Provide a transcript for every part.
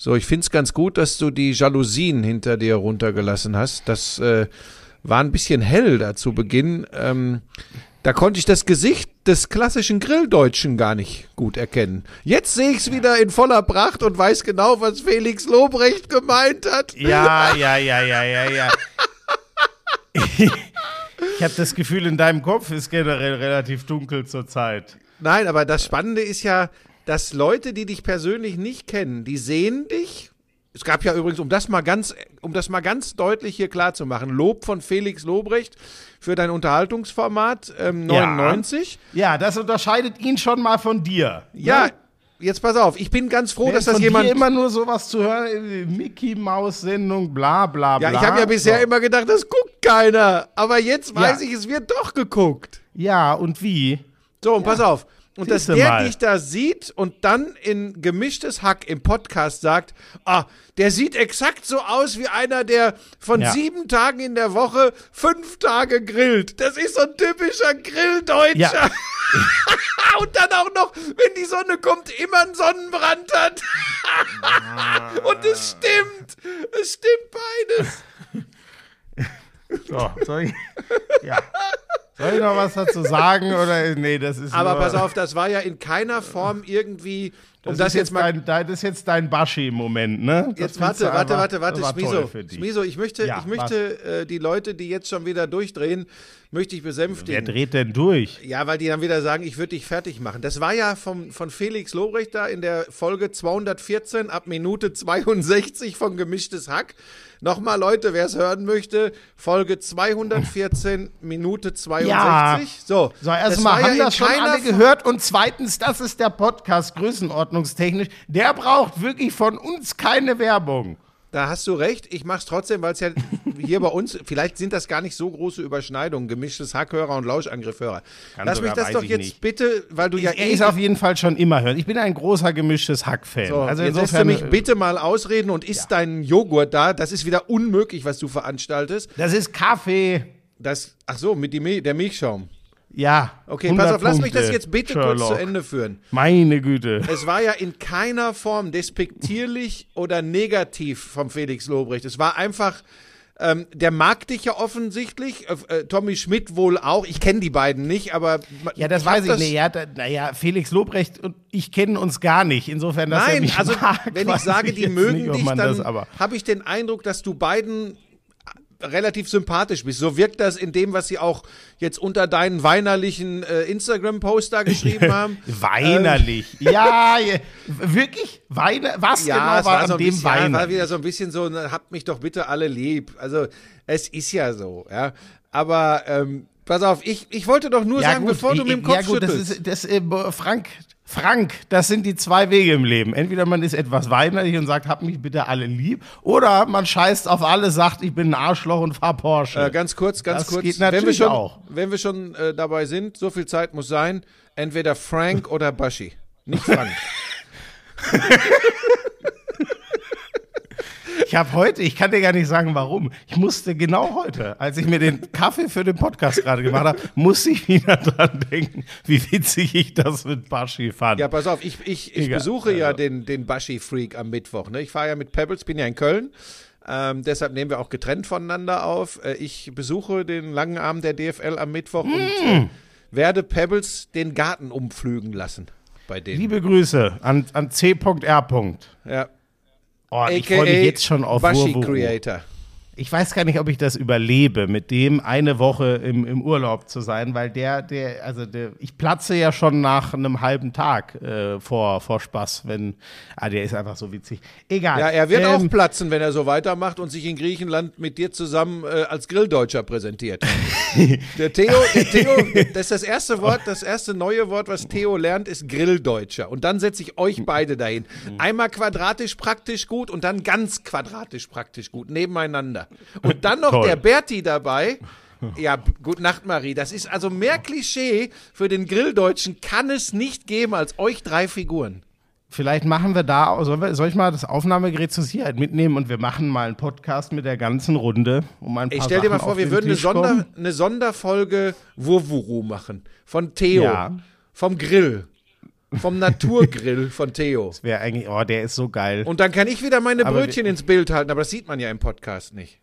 So, ich finde es ganz gut, dass du die Jalousien hinter dir runtergelassen hast. Das äh, war ein bisschen hell da zu Beginn. Ähm, da konnte ich das Gesicht des klassischen Grilldeutschen gar nicht gut erkennen. Jetzt sehe ich es wieder in voller Pracht und weiß genau, was Felix Lobrecht gemeint hat. Ja, ja, ja, ja, ja, ja. ich habe das Gefühl, in deinem Kopf ist generell relativ dunkel zurzeit. Nein, aber das Spannende ist ja, dass Leute, die dich persönlich nicht kennen, die sehen dich. Es gab ja übrigens, um das mal ganz, um das mal ganz deutlich hier klar zu machen, Lob von Felix Lobrecht für dein Unterhaltungsformat ähm, 99. Ja. ja, das unterscheidet ihn schon mal von dir. Ja, ne? jetzt pass auf, ich bin ganz froh, Wenn dass das von jemand. Dir immer nur sowas zu hören, äh, Mickey Maus Sendung, bla bla bla. Ja, ich habe ja bisher So. immer gedacht, das guckt keiner. Aber jetzt weiß Ja. ich, es wird doch geguckt. Ja, und wie? So, und pass auf. Und dass Siehste der mal. dich da sieht und dann in gemischtes Hack im Podcast sagt, ah, der sieht exakt so aus wie einer, der von Ja. sieben Tagen in der Woche fünf Tage grillt. Das ist so ein typischer Grilldeutscher. Ja. und dann auch noch, wenn die Sonne kommt, immer einen Sonnenbrand hat. und es stimmt. Es stimmt beides. So, ich, ja. Soll ich noch was dazu sagen? Oder nee, das ist. Aber pass auf, das war ja in keiner Form irgendwie, um Das, das, ist jetzt mal dein, das ist jetzt dein Baschi-Moment, ne? Das Jetzt warte, warte, warte, warte, Schmiso. Schmiso, ich möchte, Ja, ich möchte äh, die Leute, die jetzt schon wieder durchdrehen, möchte ich Wer besänftigen. dreht denn durch? Ja, weil die dann wieder sagen, ich würde dich fertig machen. Das war ja vom, von Felix Lobrecht da in der Folge 214 ab Minute 62 von Gemischtes Hack. Nochmal, Leute, wer es hören möchte, Folge 214, Minute 62. Ja. So, So, erstmal ja haben in das schon alle gehört und zweitens, das ist der Podcast größenordnungstechnisch. Der braucht wirklich von uns keine Werbung. Da hast du recht. Ich mach's trotzdem, weil es ja hier bei uns, vielleicht sind das gar nicht so große Überschneidungen, gemischtes Hackhörer und Lauschangriffhörer. Kann Lass mich das doch ich jetzt nicht. bitte, weil du ja Er eh. ist auf jeden Fall schon immer hören. Ich bin ein großer gemischtes Hack-Fan. so, also jetzt lässt du insofern, mich äh, bitte mal ausreden und isst deinen Joghurt da. Das ist wieder unmöglich, was du veranstaltest. das ist Kaffee. Das, ach so, mit die der Milchschaum. Ja. Okay, 100 pass auf, lass mich das jetzt bitte kurz Sherlock. zu Ende führen. Meine Güte. Es war ja in keiner Form despektierlich oder negativ vom Felix Lobrecht. Es war einfach, ähm, der mag dich ja offensichtlich, äh, äh, Tommy Schmidt wohl auch. Ich kenne die beiden nicht, aber Ja, das hab weiß ich nicht. Ja, da, naja, Felix Lobrecht und ich kennen uns gar nicht. Insofern, dass er Nein, mich also mag, wenn ich sage, die mögen nicht, dich, dann habe ich den Eindruck, dass du beiden relativ sympathisch bist. So wirkt das in dem, was sie auch jetzt unter deinen weinerlichen äh, Instagram-Post da geschrieben haben. Weinerlich. ja, ja, wirklich? Weine, was Ja, genau war war, an so dem bisschen, ja, Wein? war wieder so ein bisschen so, habt mich doch bitte alle lieb. Also, es ist ja so, ja. Aber, ähm, pass auf, ich, ich wollte doch nur sagen, bevor du ich- mit dem Kopf ja, gut, das schüttelst. ist, das, äh, Frank, Frank, das sind die zwei Wege im Leben. Entweder man ist etwas weinerlich und sagt, hab mich bitte alle lieb, oder man scheißt auf alle, sagt, ich bin ein Arschloch und fahr Porsche. Äh, ganz kurz, ganz Das kurz. geht wenn wir natürlich schon, auch. Wenn wir schon äh, dabei sind, so viel Zeit muss sein, entweder Frank oder Baschi. Nicht Frank. Ich habe heute, ich kann dir gar nicht sagen, warum. Ich musste genau heute, als ich mir den Kaffee für den Podcast gerade gemacht habe, musste ich wieder dran denken, wie witzig ich das mit Baschi fand. ja, pass auf, ich, ich, ich Egal, besuche ja also. den, den Baschi-Freak am Mittwoch. Ne? Ich fahre ja mit Pebbles, bin ja in Köln. Ähm, deshalb nehmen wir auch getrennt voneinander auf. Äh, ich besuche den langen Abend der DFL am Mittwoch und Mm. äh, werde Pebbles den Garten umpflügen lassen bei denen. Liebe Grüße an, an C.R. ja. Oh, ich freue mich jetzt schon auf Wurwuru. Creator. Ich weiß gar nicht, ob ich das überlebe, mit dem eine Woche im, im Urlaub zu sein, weil der, der, also der, ich platze ja schon nach einem halben Tag äh, vor, vor Spaß, wenn, ah, der ist einfach so witzig. Egal. Ja, er wird Ähm, auch platzen, wenn er so weitermacht und sich in Griechenland mit dir zusammen äh, als Grilldeutscher präsentiert. der Theo, der Theo, das ist das erste Wort, das erste neue Wort, was Theo lernt, ist Grilldeutscher. Und dann setze ich euch beide dahin. Einmal quadratisch praktisch gut und dann ganz quadratisch praktisch gut, nebeneinander. Und dann noch Toll. der Berti dabei. Ja, gute Nacht, Marie. Das ist also mehr Klischee für den Grilldeutschen kann es nicht geben als euch drei Figuren. Vielleicht machen wir da, soll, wir, soll ich mal das Aufnahmegerät zur Sicherheit mitnehmen und wir machen mal einen Podcast mit der ganzen Runde, um ein paar Ich stell dir mal vor, wir den würden eine, Sonder, eine Sonderfolge Wurwuru machen. Von Theo. Ja. Vom Grill. Vom Naturgrill von Theo. Das wäre eigentlich, oh, der ist so geil. Und dann kann ich wieder meine Aber Brötchen ins Bild halten, aber das sieht man ja im Podcast nicht.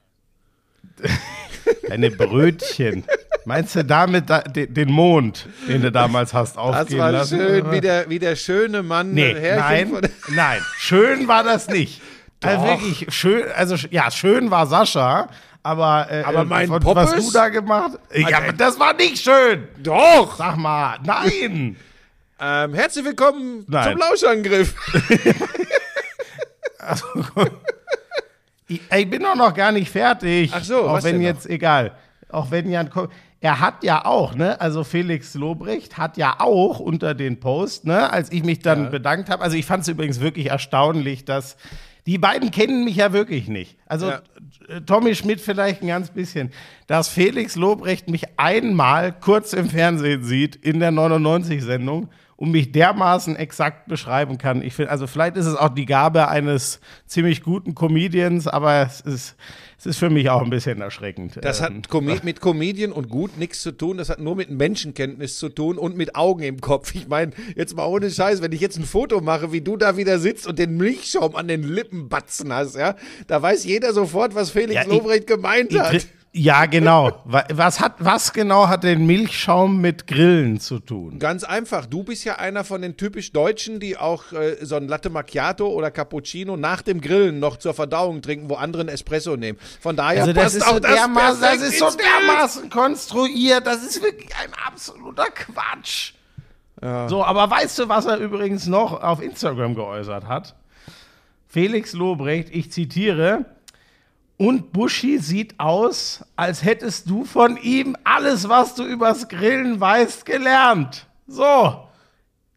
Deine Brötchen. Meinst du damit da, den, den Mond, den du damals hast Das aufgehen war lassen? schön, wie der, wie der schöne Mann. Nee, Herrchen nein, nein, schön war das nicht. Also wirklich schön, also ja, schön war Sascha, aber, äh, Aber äh, mein von, was du da gemacht Ja, das war nicht schön. Doch! Sag mal, nein. Ähm, herzlich willkommen Nein. zum Lauschangriff. Ich, ich bin doch noch gar nicht fertig. Ach so, auch was wenn denn noch? jetzt egal. Auch wenn Jan Ko- er hat ja auch, ne, also Felix Lobrecht hat ja auch unter den Post, ne, als ich mich dann bedankt habe, also ich fand es übrigens wirklich erstaunlich, dass die beiden kennen mich ja wirklich nicht. Also Ja. äh, Tommy Schmidt vielleicht ein ganz bisschen, dass Felix Lobrecht mich einmal kurz im Fernsehen sieht in der 99-Sendung und mich dermaßen exakt beschreiben kann. Ich finde, also vielleicht ist es auch die Gabe eines ziemlich guten Comedians, aber es ist, es ist für mich auch ein bisschen erschreckend. Das Ähm, hat Com mit Comedian und gut nichts zu tun. Das hat nur mit Menschenkenntnis zu tun und mit Augen im Kopf. Ich meine, jetzt mal ohne Scheiß, wenn ich jetzt ein Foto mache, wie du da wieder sitzt und den Milchschaum an den Lippen batzen hast, ja, da weiß jeder sofort, was Felix Ja, ich- Lobrecht gemeint ich- hat. Ja, genau. Wa- Was, hat, was genau hat denn Milchschaum mit Grillen zu tun? Ganz einfach. Du bist ja einer von den typisch Deutschen, die auch äh, so ein Latte Macchiato oder Cappuccino nach dem Grillen noch zur Verdauung trinken, wo andere einen Espresso nehmen. Von daher Also das passt ist, auch so dermaßen, das ist so dermaßen konstruiert. Das ist wirklich ein absoluter Quatsch. So, aber weißt du, was er übrigens noch auf Instagram geäußert hat? Felix Lobrecht, ich zitiere, und Buschi sieht aus, als hättest du von ihm alles, was du übers Grillen weißt, gelernt. So.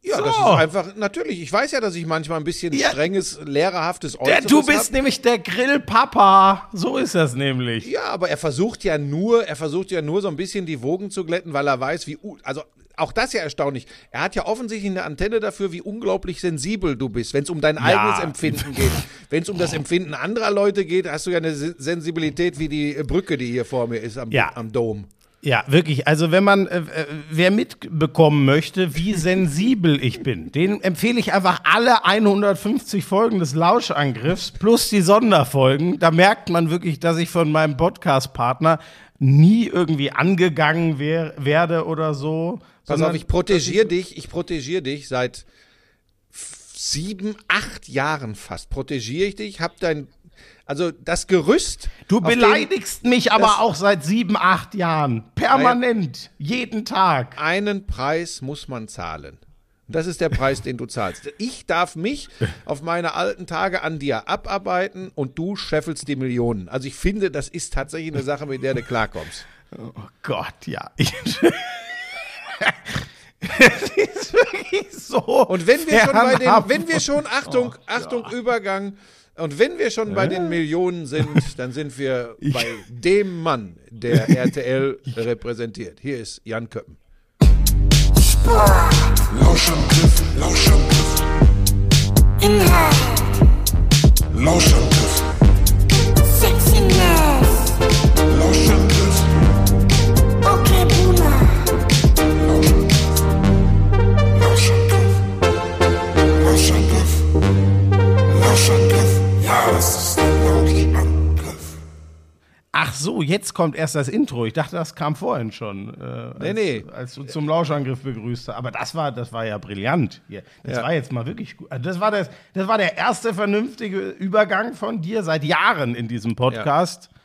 Ja, so. das ist einfach, natürlich. Ich weiß ja, dass ich manchmal ein bisschen Ja. strenges, lehrerhaftes Der, Äußeres du bist hab. nämlich der Grillpapa. So ist das nämlich. Ja, aber er versucht ja nur, er versucht ja nur so ein bisschen die Wogen zu glätten, weil er weiß, wie, also auch das ja erstaunlich. Er hat ja offensichtlich eine Antenne dafür, wie unglaublich sensibel du bist, wenn es um dein eigenes Empfinden geht. Wenn es um das Empfinden anderer Leute geht, hast du ja eine Se- Sensibilität wie die äh, Brücke, die hier vor mir ist am, Ja. am Dom. Ja, wirklich. Also wenn man, äh, äh, wer mitbekommen möchte, wie sensibel ich bin, den empfehle ich einfach alle 150 Folgen des Lauschangriffs plus die Sonderfolgen. Da merkt man wirklich, dass ich von meinem Podcast-Partner nie irgendwie angegangen wer werde oder so. Pass auf, ich protegiere dich, ich protegiere dich seit sieben, acht Jahren fast. Protegiere ich dich, hab dein, also das Gerüst. Du beleidigst mich aber auch seit sieben, acht Jahren. Permanent. Jeden Tag. einen Preis muss man zahlen. Und Das ist der Preis, den du zahlst. Ich darf mich auf meine alten Tage an dir abarbeiten und du scheffelst die Millionen. Also ich finde, das ist tatsächlich eine Sache, mit der du klarkommst. Oh Gott, ja. Das ist wirklich so. Und wenn wir schon bei den, wenn wir schon, Oh Achtung, Achtung, Übergang, und wenn wir schon bei den Millionen sind, dann sind wir bei dem Mann, der RTL repräsentiert. Hier ist Jan Köppen. Lauschangriff, Lauschangriff, Inhalt, Lauschangriff, jetzt kommt erst das Intro. Ich dachte, das kam vorhin schon. Äh, als, Nee, nee. Als du zum Lauschangriff begrüßt hast. Aber das war, das war ja brillant. Das Ja. war jetzt mal wirklich gut. Also das, war das, das war der erste vernünftige Übergang von dir seit Jahren in diesem Podcast. Ja,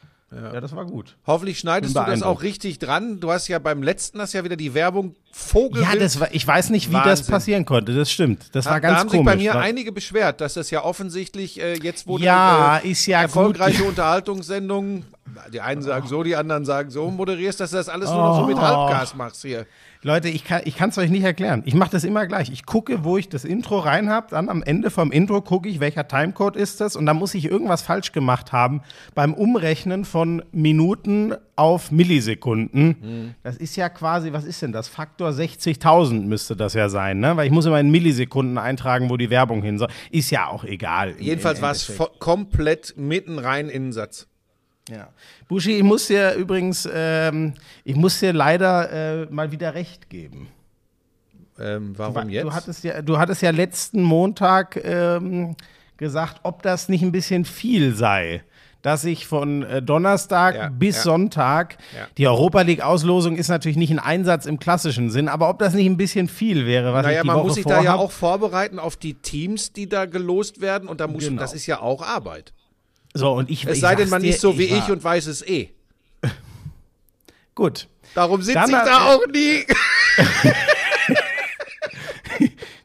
das war gut. Hoffentlich schneidest du das auch richtig dran. Du hast ja beim letzten hast ja wieder die Werbung Vogel. Ja, das war, ich weiß nicht, wie das Wahnsinn. passieren konnte. Das stimmt. Das war da ganz haben komisch. sich bei mir einige beschwert, dass das ja offensichtlich äh, jetzt wurde Ja, äh, ist ja erfolgreiche gut. Unterhaltungssendungen. Die einen sagen so, die anderen sagen so, moderierst, dass du das alles nur noch so mit Oh. Halbgas machst hier. Leute, ich kann es euch nicht erklären. Ich mache das immer gleich. Ich gucke, wo ich das Intro rein habe. Dann am Ende vom Intro gucke ich, welcher Timecode ist das. Und dann muss ich irgendwas falsch gemacht haben beim Umrechnen von Minuten auf Millisekunden. Das ist ja quasi, was ist denn das? Faktor 60.000 müsste das ja sein, ne? Weil ich muss immer in Millisekunden eintragen, wo die Werbung hin soll. Ist ja auch egal. Jedenfalls war es komplett mitten rein in den Satz. Ja. Buschi, ich muss dir übrigens, ähm, ich muss dir leider äh, mal wieder recht geben. Ähm, warum Du, jetzt? hattest ja, du hattest ja letzten Montag ähm, gesagt, ob das nicht ein bisschen viel sei. Dass ich von äh, Donnerstag Ja, bis ja. Sonntag, Ja. die Europa League-Auslosung ist natürlich nicht ein Einsatz im klassischen Sinn, aber ob das nicht ein bisschen viel wäre, was ich naja, die man Woche muss sich da ja vorhab. auch vorbereiten auf die Teams, die da gelost werden. Und da muss, Genau. das ist ja auch Arbeit. So, und ich, Es ich sei denn, man dir, ist so wie ich war- und weiß es eh. Gut. Darum sitze ich da auch nie.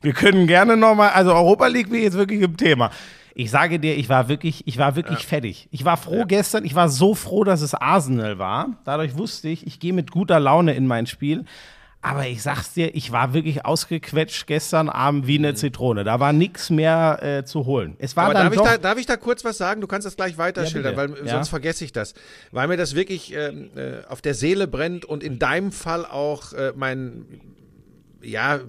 Wir können gerne nochmal, also Europa League bin ich jetzt wirklich im Thema. Ich sage dir, ich war wirklich, ich war wirklich fertig. Ich war froh gestern, ich war so froh, dass es Arsenal war. Dadurch wusste ich, ich gehe mit guter Laune in mein Spiel. Aber ich sag's dir, ich war wirklich ausgequetscht gestern Abend wie eine Zitrone. Da war nichts mehr äh, zu holen. Es war Aber dann darf ich, doch, da, darf ich da kurz was sagen? Du kannst das gleich weiter Ja, schildern, weil Ja. sonst vergesse ich das. Weil mir das wirklich ähm, äh, auf der Seele brennt und in deinem Fall auch äh, mein, ja,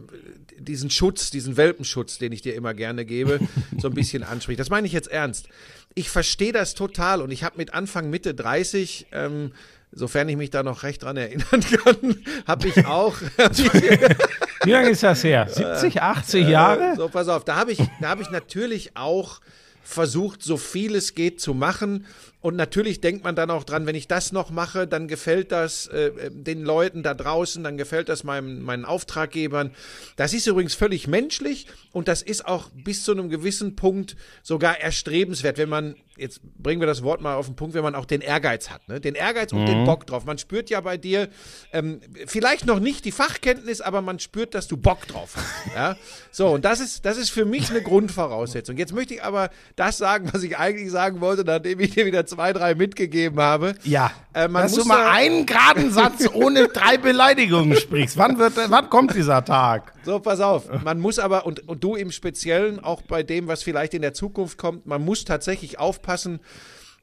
diesen Schutz, diesen Welpenschutz, den ich dir immer gerne gebe, so ein bisschen anspricht. Das meine ich jetzt ernst. Ich verstehe das total und ich habe mit Anfang, Mitte 30, ähm, sofern ich mich da noch recht dran erinnern kann, habe ich auch. wie lange ist das her? 70, 80 Jahre? So, pass auf, da habe ich, da hab ich natürlich auch versucht, so viel es geht zu machen. Und natürlich denkt man dann auch dran, wenn ich das noch mache, dann gefällt das äh, den Leuten da draußen, dann gefällt das meinem, meinen Auftraggebern. Das ist übrigens völlig menschlich und das ist auch bis zu einem gewissen Punkt sogar erstrebenswert, wenn man, jetzt bringen wir das Wort mal auf den Punkt, wenn man auch den Ehrgeiz hat. Ne? Den Ehrgeiz und den Bock drauf. Man spürt ja bei dir ähm, vielleicht noch nicht die Fachkenntnis, aber man spürt, dass du Bock drauf hast. Ja? So, und das ist, das ist für mich eine Grundvoraussetzung. Jetzt möchte ich aber das sagen, was ich eigentlich sagen wollte, nachdem ich dir wieder zwei, drei mitgegeben habe. Ja. Äh, Dass du mal einen geraden Satz ohne drei Beleidigungen sprichst. Wann, wird, wann kommt dieser Tag? So, pass auf. Man muss aber, und, und du im Speziellen, auch bei dem, was vielleicht in der Zukunft kommt, man muss tatsächlich aufpassen,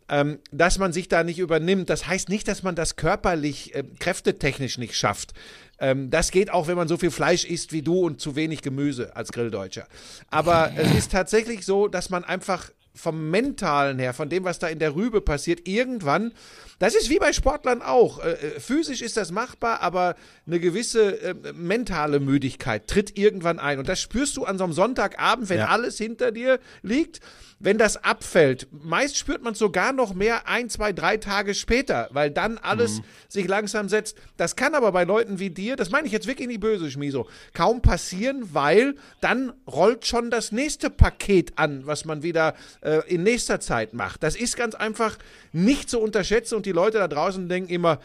ähm, dass man sich da nicht übernimmt. Das heißt nicht, dass man das körperlich, äh, kräftetechnisch nicht schafft. Ähm, das geht auch, wenn man so viel Fleisch isst wie du und zu wenig Gemüse als Grilldeutscher. Aber es ist tatsächlich so, dass man einfach vom Mentalen her, von dem, was da in der Rübe passiert, irgendwann, das ist wie bei Sportlern auch. Äh, äh, physisch ist das machbar, aber eine gewisse äh, mentale Müdigkeit tritt irgendwann ein. Und das spürst du an so einem Sonntagabend, wenn Ja. alles hinter dir liegt. Wenn das abfällt, meist spürt man es sogar noch mehr ein, zwei, drei Tage später, weil dann alles sich langsam setzt. Das kann aber bei Leuten wie dir, das meine ich jetzt wirklich nicht böse, Schmiso, kaum passieren, weil dann rollt schon das nächste Paket an, was man wieder äh, in nächster Zeit macht. Das ist ganz einfach nicht zu unterschätzen und die Leute da draußen denken immer,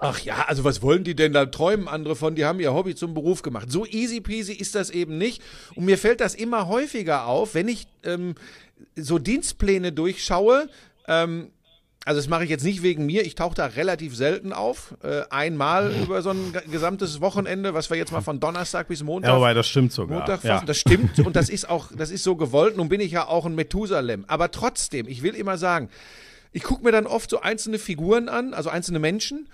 Ach ja, also was wollen die denn da träumen andere von? Die haben ihr Hobby zum Beruf gemacht. So easy peasy ist das eben nicht. Und mir fällt das immer häufiger auf, wenn ich ähm, so Dienstpläne durchschaue. Ähm, also das mache ich jetzt nicht wegen mir. Ich tauche da relativ selten auf. Äh, einmal über so ein ge- gesamtes Wochenende, was wir jetzt mal von Donnerstag bis Montag Ja, wobei das stimmt sogar. Montag ja. Das stimmt und das ist auch, das ist so gewollt. Nun bin ich ja auch ein Methusalem. Aber trotzdem, ich will immer sagen, ich gucke mir dann oft so einzelne Figuren an, also einzelne Menschen.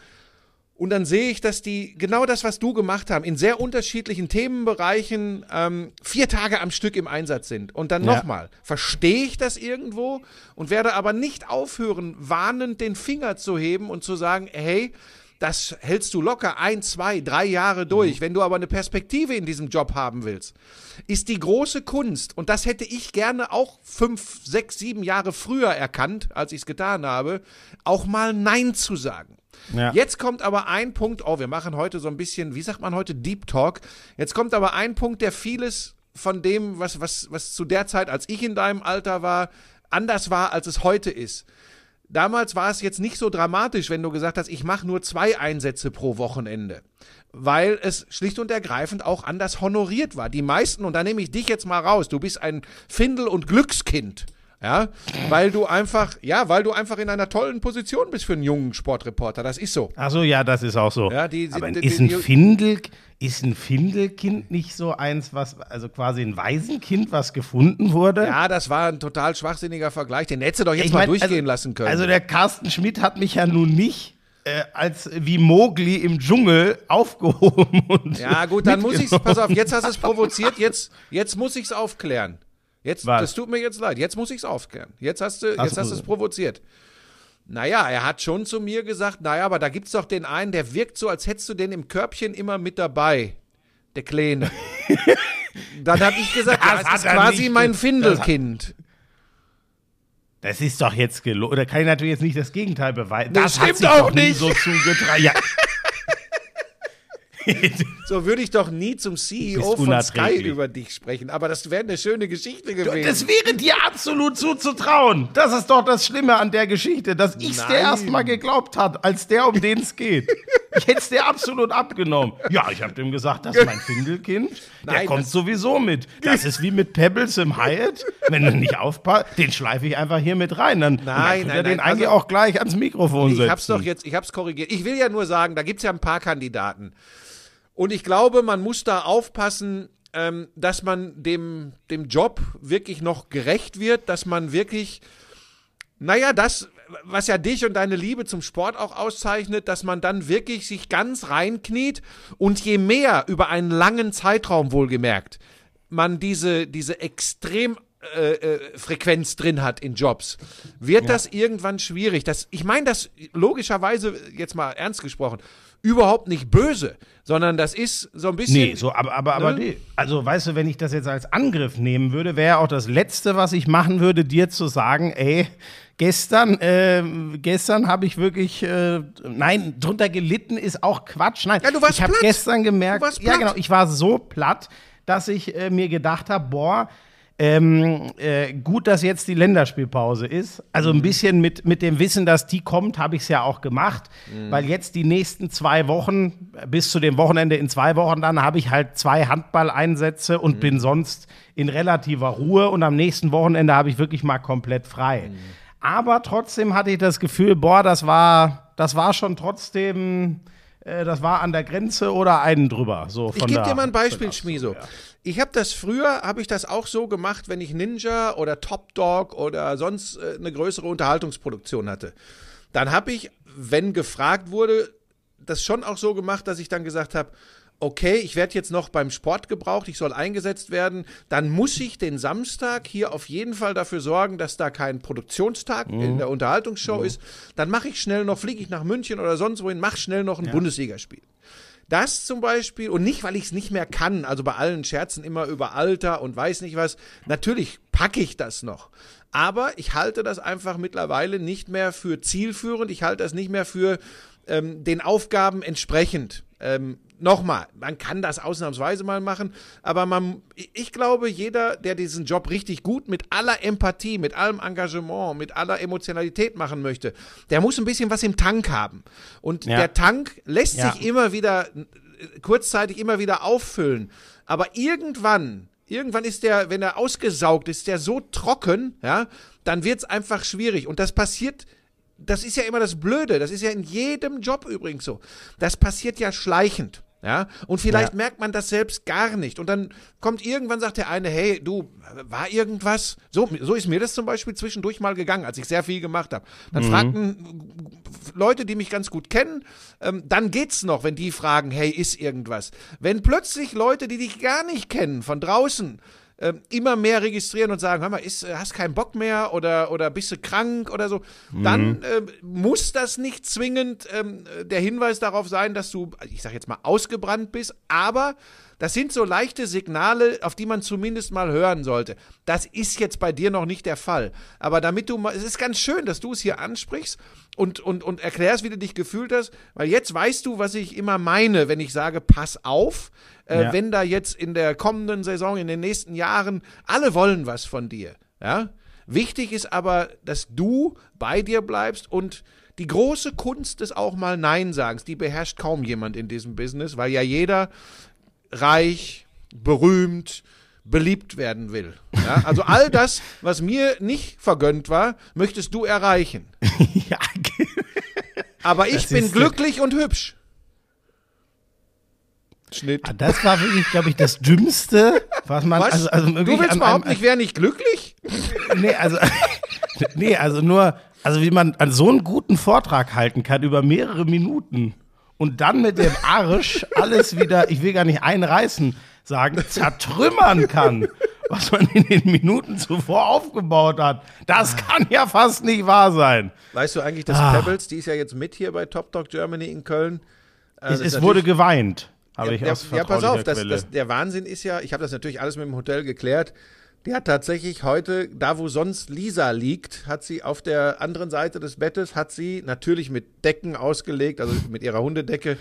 Und dann sehe ich, dass die genau das, was du gemacht haben, in sehr unterschiedlichen Themenbereichen ähm, vier Tage am Stück im Einsatz sind. Und dann Ja. nochmal, verstehe ich das irgendwo und werde aber nicht aufhören, warnend den Finger zu heben und zu sagen, hey, das hältst du locker ein, zwei, drei Jahre durch. Wenn du aber eine Perspektive in diesem Job haben willst, ist die große Kunst, und das hätte ich gerne auch fünf, sechs, sieben Jahre früher erkannt, als ich es getan habe, auch mal Nein zu sagen. Ja. Jetzt kommt aber ein Punkt, oh, wir machen heute so ein bisschen, wie sagt man heute, Deep Talk. Jetzt kommt aber ein Punkt, der vieles von dem, was, was, was zu der Zeit, als ich in deinem Alter war, anders war, als es heute ist. Damals war es jetzt nicht so dramatisch, wenn du gesagt hast, ich mache nur zwei Einsätze pro Wochenende, weil es schlicht und ergreifend auch anders honoriert war. Die meisten, und da nehme ich dich jetzt mal raus, du bist ein Findel- und Glückskind. Ja, weil du einfach, ja, weil du einfach in einer tollen Position bist für einen jungen Sportreporter. Das ist so. Ach so, ja, das ist auch so. Ja, die- Aber die- ist die- ein die- Findel, ist ein Findelkind nicht so eins, was, also quasi ein Waisenkind, was gefunden wurde? Ja, das war ein total schwachsinniger Vergleich. Den hättest du doch jetzt Ich mal mein, durchgehen also, lassen können. Also der Carsten Schmidt hat mich ja nun nicht äh, als wie Mowgli im Dschungel aufgehoben und ja, gut, dann muss ich's, mitgenommen. pass auf, jetzt hast du es provoziert, jetzt, jetzt muss ich's aufklären. Jetzt, Was? das tut mir jetzt leid, jetzt muss ich's aufklären. Jetzt hast du, Ach jetzt hast du es provoziert. Naja, er hat schon zu mir gesagt, naja, aber da gibt's doch den einen, der wirkt so, als hättest du den im Körbchen immer mit dabei. der Kleine. Dann habe ich gesagt, Das ja, es hat ist quasi mein Findelkind. Das ist doch jetzt gelogen. Da kann ich natürlich jetzt nicht das Gegenteil beweisen. Das hat stimmt auch nicht. so zugetragen. Ja. So würde ich doch nie zum CEO von Sky über dich sprechen. Aber das wäre eine schöne Geschichte gewesen. Das wäre dir absolut zuzutrauen. Das ist doch das Schlimme an der Geschichte, dass ich es dir Nein. erstmal geglaubt hat, als der, um den es geht. Ich hätte es dir absolut abgenommen. Ja, ich habe dem gesagt, das ist mein Findelkind. Der Nein, kommt das- sowieso mit. Das ist wie mit Pebbles im Hyatt. Wenn du nicht aufpasst, den schleife ich einfach hier mit rein. Dann, dann Nein, könnt nein, ihr den nein, eigentlich also- auch gleich ans Mikrofon setzen. Ich hab's doch jetzt, ich hab's korrigiert. Ich will ja nur sagen, da gibt's ja ein paar Kandidaten. Und ich glaube, man muss da aufpassen, ähm, dass man dem, dem Job wirklich noch gerecht wird, dass man wirklich, naja, das, was ja dich und deine Liebe zum Sport auch auszeichnet, dass man dann wirklich sich ganz reinkniet und je mehr über einen langen Zeitraum wohlgemerkt, man diese, diese extrem äh, äh, Frequenz drin hat in Jobs, wird das irgendwann schwierig. Das, ich meine das logischerweise, jetzt mal ernst gesprochen, überhaupt nicht böse, sondern das ist so ein bisschen. Nee, so, aber, aber, aber Ne? nee. Also, weißt du, wenn ich das jetzt als Angriff nehmen würde, wäre auch das Letzte, was ich machen würde, dir zu sagen, ey, gestern, ähm, gestern habe ich wirklich, äh, nein, drunter gelitten ist auch Quatsch. Nein, Ja, du warst ich habe gestern gemerkt, ja genau, ich war so platt, dass ich äh, mir gedacht habe, boah, ähm, äh, gut, dass jetzt die Länderspielpause ist. Also Mhm. ein bisschen mit, mit dem Wissen, dass die kommt, habe ich es ja auch gemacht. Mhm. Weil jetzt die nächsten zwei Wochen, bis zu dem Wochenende in zwei Wochen, dann habe ich halt zwei Handballeinsätze und Mhm. bin sonst in relativer Ruhe. Und am nächsten Wochenende habe ich wirklich mal komplett frei. Mhm. Aber trotzdem hatte ich das Gefühl, boah, das war, das war schon trotzdem, äh, das war an der Grenze oder einen drüber. So Ich gebe dir mal ein Beispiel, Schmiso. ja. Ich habe das früher, habe ich das auch so gemacht, wenn ich Ninja oder Top Dog oder sonst äh, eine größere Unterhaltungsproduktion hatte. Dann habe ich, wenn gefragt wurde, das schon auch so gemacht, dass ich dann gesagt habe, okay, ich werde jetzt noch beim Sport gebraucht, ich soll eingesetzt werden, dann muss ich den Samstag hier auf jeden Fall dafür sorgen, dass da kein Produktionstag in der Unterhaltungsshow ist. Dann mache ich schnell noch, fliege ich nach München oder sonst wohin, mache schnell noch ein Bundesligaspiel. Das zum Beispiel, und nicht, weil ich es nicht mehr kann, also bei allen Scherzen immer über Alter und weiß nicht was, natürlich packe ich das noch. Aber ich halte das einfach mittlerweile nicht mehr für zielführend, ich halte das nicht mehr für ähm, den Aufgaben entsprechend. Ähm, Nochmal, man kann das ausnahmsweise mal machen, aber man, ich glaube, jeder, der diesen Job richtig gut mit aller Empathie, mit allem Engagement, mit aller Emotionalität machen möchte, der muss ein bisschen was im Tank haben. Und Ja. der Tank lässt Ja. sich immer wieder, äh, kurzzeitig immer wieder auffüllen. Aber irgendwann, irgendwann ist der, wenn er ausgesaugt ist, der so trocken, ja, dann wird es einfach schwierig. Und das passiert, das ist ja immer das Blöde, das ist ja in jedem Job übrigens so. Das passiert ja schleichend. Ja, und vielleicht Ja. merkt man das selbst gar nicht. Und dann kommt irgendwann, sagt der eine, hey, du, war irgendwas? So, so ist mir das zum Beispiel zwischendurch mal gegangen, als ich sehr viel gemacht habe. Dann fragten Leute, die mich ganz gut kennen, ähm, dann geht's noch, wenn die fragen, hey, ist irgendwas. Wenn plötzlich Leute, die dich gar nicht kennen, von draußen, ähm, immer mehr registrieren und sagen, hör mal, ist, äh, hast keinen Bock mehr oder, oder bist du krank oder so, dann ähm, muss das nicht zwingend ähm, der Hinweis darauf sein, dass du, ich sag jetzt mal, ausgebrannt bist, aber das sind so leichte Signale, auf die man zumindest mal hören sollte. Das ist jetzt bei dir noch nicht der Fall. Aber damit du mal, es ist ganz schön, dass du es hier ansprichst und, und, und erklärst, wie du dich gefühlt hast, weil jetzt weißt du, was ich immer meine, wenn ich sage, pass auf, äh, Ja. wenn da jetzt in der kommenden Saison, in den nächsten Jahren, alle wollen was von dir. Ja? Wichtig ist aber, dass du bei dir bleibst und die große Kunst des auch mal Nein-Sagens, die beherrscht kaum jemand in diesem Business, weil ja jeder reich, berühmt, beliebt werden will. Ja? Also all das, was mir nicht vergönnt war, möchtest du erreichen. ja, Aber ich Das bin glücklich und hübsch. Schnitt. Ah, Das war wirklich, glaube ich, das Dümmste, was man. Was? Also, also du willst an behaupten, einem, ich wäre nicht glücklich? nee, also, nee, also nur, also wie man an so einen guten Vortrag halten kann über mehrere Minuten und dann mit dem Arsch alles wieder, ich will gar nicht einreißen, sagen, zertrümmern kann, was man in den Minuten zuvor aufgebaut hat. Das kann ja fast nicht wahr sein. Weißt du eigentlich, dass Ah. Pebbles, die ist ja jetzt mit hier bei Top Dog Germany in Köln. äh, Es, es wurde geweint. Habe ich ja, aus ja, pass auf, das, das, der Wahnsinn ist ja, ich habe das natürlich alles mit dem Hotel geklärt. Die hat tatsächlich heute, da wo sonst Lisa liegt, hat sie auf der anderen Seite des Bettes, hat sie natürlich mit Decken ausgelegt, also mit ihrer Hundedecke,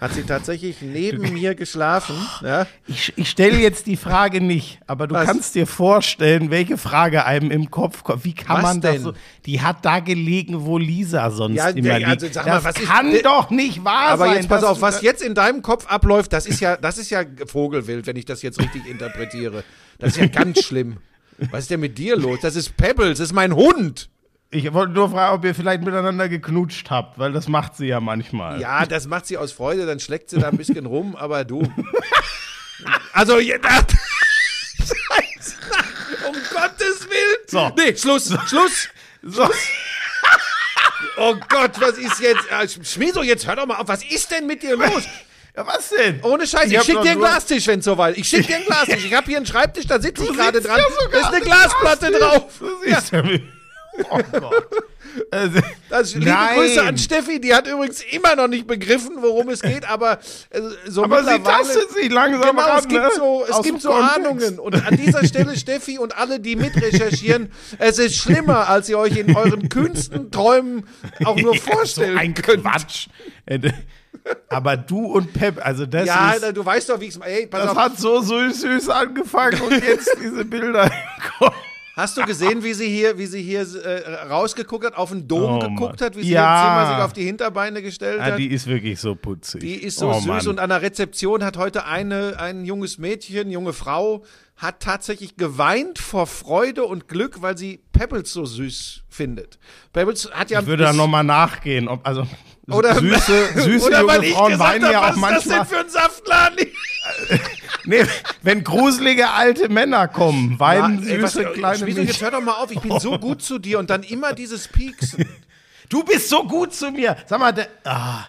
hat sie tatsächlich neben mir geschlafen. Ja. Ich, ich stelle jetzt die Frage nicht, aber du Was? kannst dir vorstellen, welche Frage einem im Kopf kommt. Wie kann Was man das denn? so? Die hat da gelegen, wo Lisa sonst Ja, immer liegt. also sag mal, das kann äh, doch nicht wahr Aber sein. jetzt pass auf, was jetzt in deinem Kopf abläuft, das ist ja, das ist ja Vogelwild, wenn ich das jetzt richtig interpretiere. Das ist ja ganz schlimm. Was ist denn mit dir los? Das ist Pebbles, das ist mein Hund. Ich wollte nur fragen, ob ihr vielleicht miteinander geknutscht habt, weil das macht sie ja manchmal. Ja, das macht sie aus Freude, dann schlägt sie da ein bisschen rum, aber du. Also, ja, da, Scheiße, um Gottes Willen. So. Nee, Schluss, Schluss. So. Oh Gott, was ist jetzt? Ah, Schmieso, jetzt hör doch mal auf. Was ist denn mit dir los? Ja, was denn? Ohne Scheiß, Ich ich, schick dir einen Glastisch, wenn soweit. Ich schick dir einen Glastisch. Ich habe hier einen Schreibtisch, da sitze ich gerade dran. ja da ist eine Glasplatte Glastisch. drauf. Du siehst ja. wie- Oh Gott. Also, Das, liebe Nein. Grüße an Steffi, die hat übrigens immer noch nicht begriffen, worum es geht, aber äh, so aber sie tastet sich langsam Genau, ran, es gibt ne? so, es gibt so Kontext. Ahnungen. Und an dieser Stelle, Steffi und alle, die mitrecherchieren, es ist schlimmer, als ihr euch in euren kühnsten Träumen auch nur Ja, vorstellen so ein könnt. Quatsch. Äh, Aber du und Pep, also das Ja, ist, du weißt doch, wie ich es. Das auf. hat so süß, süß angefangen und jetzt diese Bilder im Kopf. Hast du gesehen, wie sie hier, wie sie hier äh, rausgeguckt hat, auf den Dom Oh, geguckt Mann. hat, wie sie Ja. im Zimmer sich auf die Hinterbeine gestellt Ja, hat? Ah, die ist wirklich so putzig. Die ist so oh, süß Mann. und an der Rezeption hat heute eine, ein junges Mädchen, junge Frau, hat tatsächlich geweint vor Freude und Glück, weil sie Pebbles so süß findet. Pebbles hat ja Ich würde da nochmal nachgehen, ob, also oder, süße, süße oder junge Frauen weinen hab, ja was auch ist das denn manchmal. für ein Saftladen? Nee, wenn gruselige alte Männer kommen, weinen ey, was- süße kleine Schmieso, jetzt Mädchen. hör doch mal auf, ich bin so gut zu dir und dann immer dieses Pieksen. Du bist so gut zu mir. Sag mal, der, ah,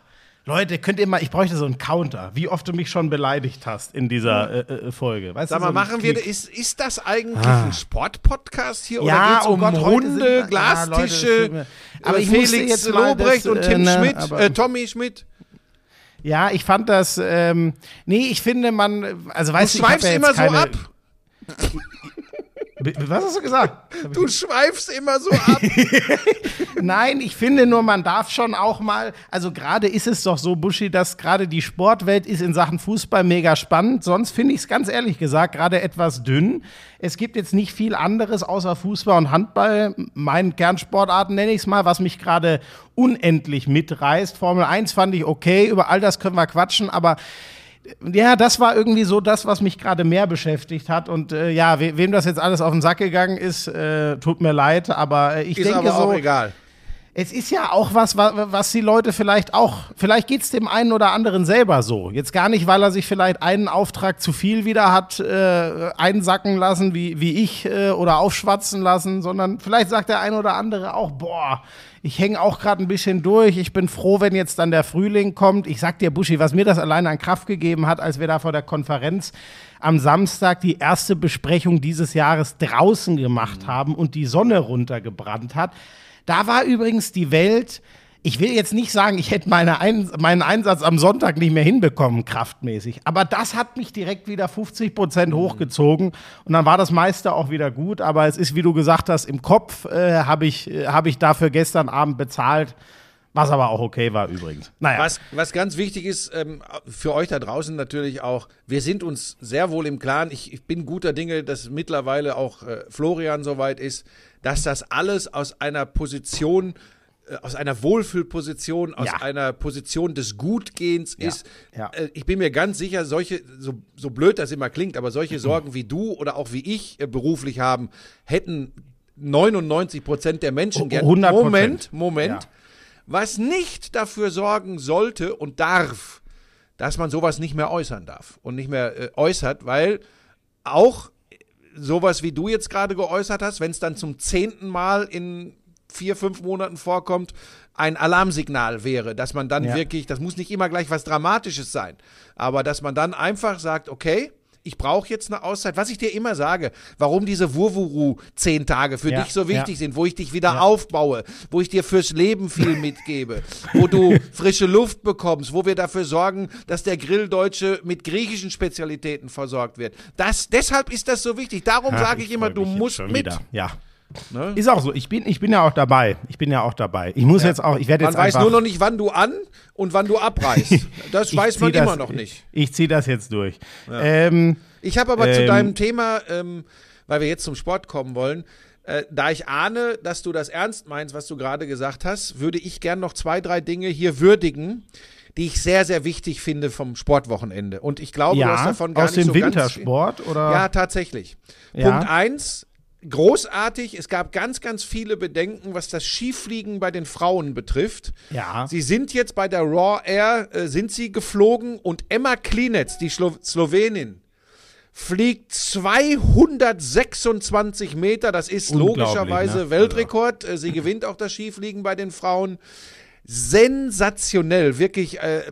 Leute, könnt ihr mal, ich bräuchte so einen Counter, wie oft du mich schon beleidigt hast in dieser äh, äh, Folge. Weißt Sag mal, so machen wir, Klick. ist, ist das eigentlich ein Sportpodcast hier Ah. Ja, oder oh um Gott, heute Hunde, sind wir- Glastische, Ja, mir- aber äh, ich Felix jetzt Lobrecht das, und äh, Tim ne, Schmidt, äh, Tommy Schmidt. Ja, ich fand das, ähm, nee, ich finde man, also weißt du, ich schweifst ja immer so ab. Was hast du gesagt? Du schweifst immer so ab. Nein, ich finde nur, man darf schon auch mal, also gerade ist es doch so, Buschi, dass gerade die Sportwelt ist in Sachen Fußball mega spannend. Sonst finde ich es ganz ehrlich gesagt gerade etwas dünn. Es gibt jetzt nicht viel anderes außer Fußball und Handball. Meinen Kernsportarten nenne ich es mal, was mich gerade unendlich mitreißt. Formel 1 fand ich okay, über all das können wir quatschen, aber ja, das war irgendwie so das, was mich gerade mehr beschäftigt hat. Und äh, ja, we wem das jetzt alles auf den Sack gegangen ist, äh, tut mir leid, aber äh, ich Ist denke aber so. auch egal. Es ist ja auch was, wa- was die Leute vielleicht auch, vielleicht geht es dem einen oder anderen selber so. Jetzt gar nicht, weil er sich vielleicht einen Auftrag zu viel wieder hat äh, einsacken lassen, wie, wie ich, äh, oder aufschwatzen lassen, sondern vielleicht sagt der eine oder andere auch, boah, ich hänge auch gerade ein bisschen durch. Ich bin froh, wenn jetzt dann der Frühling kommt. Ich sag dir, Buschi, was mir das alleine an Kraft gegeben hat, als wir da vor der Konferenz am Samstag die erste Besprechung dieses Jahres draußen gemacht haben und die Sonne runtergebrannt hat. Da war übrigens die Welt. Ich will jetzt nicht sagen, ich hätte meine Ein meinen Einsatz am Sonntag nicht mehr hinbekommen, kraftmäßig. Aber das hat mich direkt wieder 50 Prozent hochgezogen. Und dann war das meiste auch wieder gut. Aber es ist, wie du gesagt hast, im Kopf äh, habe ich, äh, hab ich dafür gestern Abend bezahlt. Was aber auch okay war übrigens. Naja. Was, was ganz wichtig ist, ähm, für euch da draußen natürlich auch, wir sind uns sehr wohl im Klaren, ich, ich bin guter Dinge, dass mittlerweile auch äh, Florian soweit ist, dass das alles aus einer Position, äh, aus einer Wohlfühlposition, aus Ja. einer Position des Gutgehens ist. ja. Äh, ich bin mir ganz sicher, solche, so, so blöd das immer klingt, aber solche Sorgen wie du oder auch wie ich äh, beruflich haben, hätten 99 Prozent der Menschen gern. 100%. Moment, Moment. Ja. Was nicht dafür sorgen sollte und darf, dass man sowas nicht mehr äußern darf und nicht mehr äh, äußert, weil auch sowas wie du jetzt gerade geäußert hast, wenn es dann zum zehnten Mal in vier, fünf Monaten vorkommt, ein Alarmsignal wäre, dass man dann Ja. wirklich, das muss nicht immer gleich was Dramatisches sein, aber dass man dann einfach sagt, okay, ich brauche jetzt eine Auszeit. Was ich dir immer sage, warum diese Wurwuru zehn Tage für Ja, dich so wichtig ja. sind, wo ich dich wieder Ja. aufbaue, wo ich dir fürs Leben viel mitgebe, wo du frische Luft bekommst, wo wir dafür sorgen, dass der Grilldeutsche mit griechischen Spezialitäten versorgt wird. Das, deshalb ist das so wichtig. Darum sage ich, immer, freu du musst mit. wieder. Ja. Ne? Ist auch so. Ich bin, ich bin ja auch dabei. Ich bin ja auch dabei. Ich muss jetzt auch, ich werde Man jetzt weiß einfach, nur noch nicht, wann du an und wann du abreißt. Das ich weiß man das, immer noch nicht. Ich ziehe das jetzt durch. Ähm, Ich habe aber zu Ähm, deinem Thema, ähm, weil wir jetzt zum Sport kommen wollen, äh, da ich ahne, dass du das ernst meinst, was du gerade gesagt hast, würde ich gern noch zwei, drei Dinge hier würdigen, die ich sehr, sehr wichtig finde vom Sportwochenende. Und ich glaube, du hast ja, davon gar aus nicht dem so ganz Wintersport oder? Ja, tatsächlich. Ja. Punkt eins. Großartig, es gab ganz, ganz viele Bedenken, was das Skifliegen bei den Frauen betrifft. Ja. Sie sind jetzt bei der Raw Air, äh, sind sie geflogen und Emma Klinetz, die Schlo Slowenin, fliegt 226 Meter. Das ist logischerweise ne? Weltrekord. Äh, Sie gewinnt auch das Skifliegen bei den Frauen. Sensationell, wirklich äh, äh,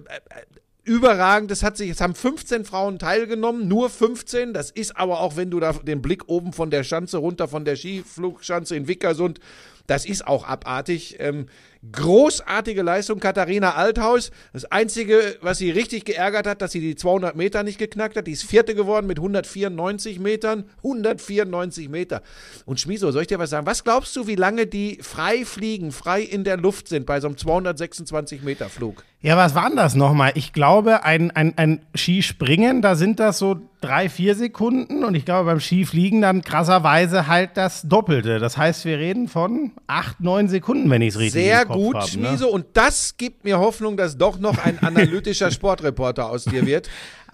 überragend. Das hat sich, es haben 15 Frauen teilgenommen, nur 15. Das ist aber auch, wenn du da den Blick oben von der Schanze runter, von der Skiflugschanze in Wickersund, das ist auch abartig. Ähm, großartige Leistung, Katharina Althaus. Das Einzige, was sie richtig geärgert hat, dass sie die 200 Meter nicht geknackt hat. Die ist Vierte geworden mit 194 Metern. 194 Meter. Und Schmiso, soll ich dir was sagen? Was glaubst du, wie lange die frei fliegen, frei in der Luft sind bei so einem 226 Meter Flug? Ja, was war denn das nochmal? Ich glaube, ein, ein, ein Skispringen, da sind das so drei, vier Sekunden und ich glaube beim Skifliegen dann krasserweise halt das Doppelte. Das heißt, wir reden von acht, neun Sekunden, wenn ich es richtig Sehr gut, hab, ne? Schmiso. Und das gibt mir Hoffnung, dass doch noch ein analytischer Sportreporter aus dir wird.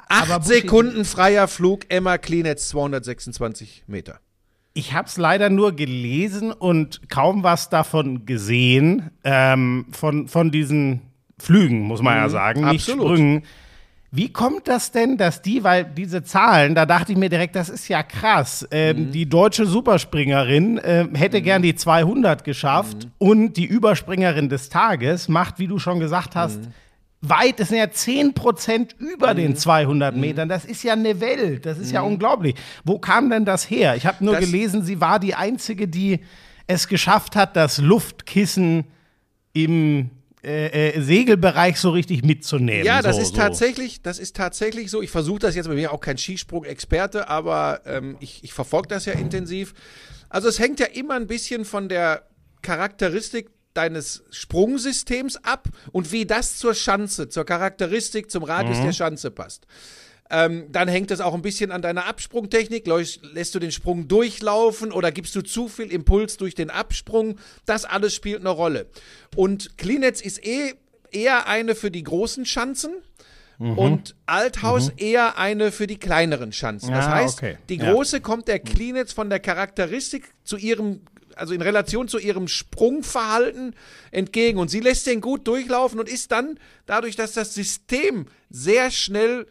Acht Sekunden freier Flug, Emma Klinetz, 226 Meter. Ich habe es leider nur gelesen und kaum was davon gesehen, ähm, von, von diesen Flügen, muss man ja sagen, nicht absolut. Sprüngen. Wie kommt das denn, dass die, weil diese Zahlen, da dachte ich mir direkt, das ist ja krass. Ähm, Die deutsche Superspringerin ähm, hätte gern die 200 geschafft und die Überspringerin des Tages macht, wie du schon gesagt hast, weit, es sind ja 10 Prozent über den 200 Metern. Das ist ja eine Welt. Das ist ja unglaublich. Wo kam denn das her? Ich habe nur Das- gelesen, sie war die Einzige, die es geschafft hat, das Luftkissen im äh, äh, Segelbereich so richtig mitzunehmen. Ja, das so, ist so. tatsächlich, das ist tatsächlich so. Ich versuche das jetzt bei mir auch kein Skisprung-Experte, aber ähm, ich, ich verfolge das ja intensiv. Also es hängt ja immer ein bisschen von der Charakteristik deines Sprungsystems ab und wie das zur Schanze, zur Charakteristik, zum Radius der Schanze passt. Ähm, dann hängt es auch ein bisschen an deiner Absprungtechnik. Lässt du den Sprung durchlaufen oder gibst du zu viel Impuls durch den Absprung? Das alles spielt eine Rolle. Und Klinetz ist eh eher eine für die großen Schanzen. Und Althaus eher eine für die kleineren Schanzen. Das Ja, heißt, okay. die Ja. große kommt der Klinetz von der Charakteristik zu ihrem, also in Relation zu ihrem Sprungverhalten entgegen. Und sie lässt den gut durchlaufen und ist dann, dadurch, dass das System sehr schnell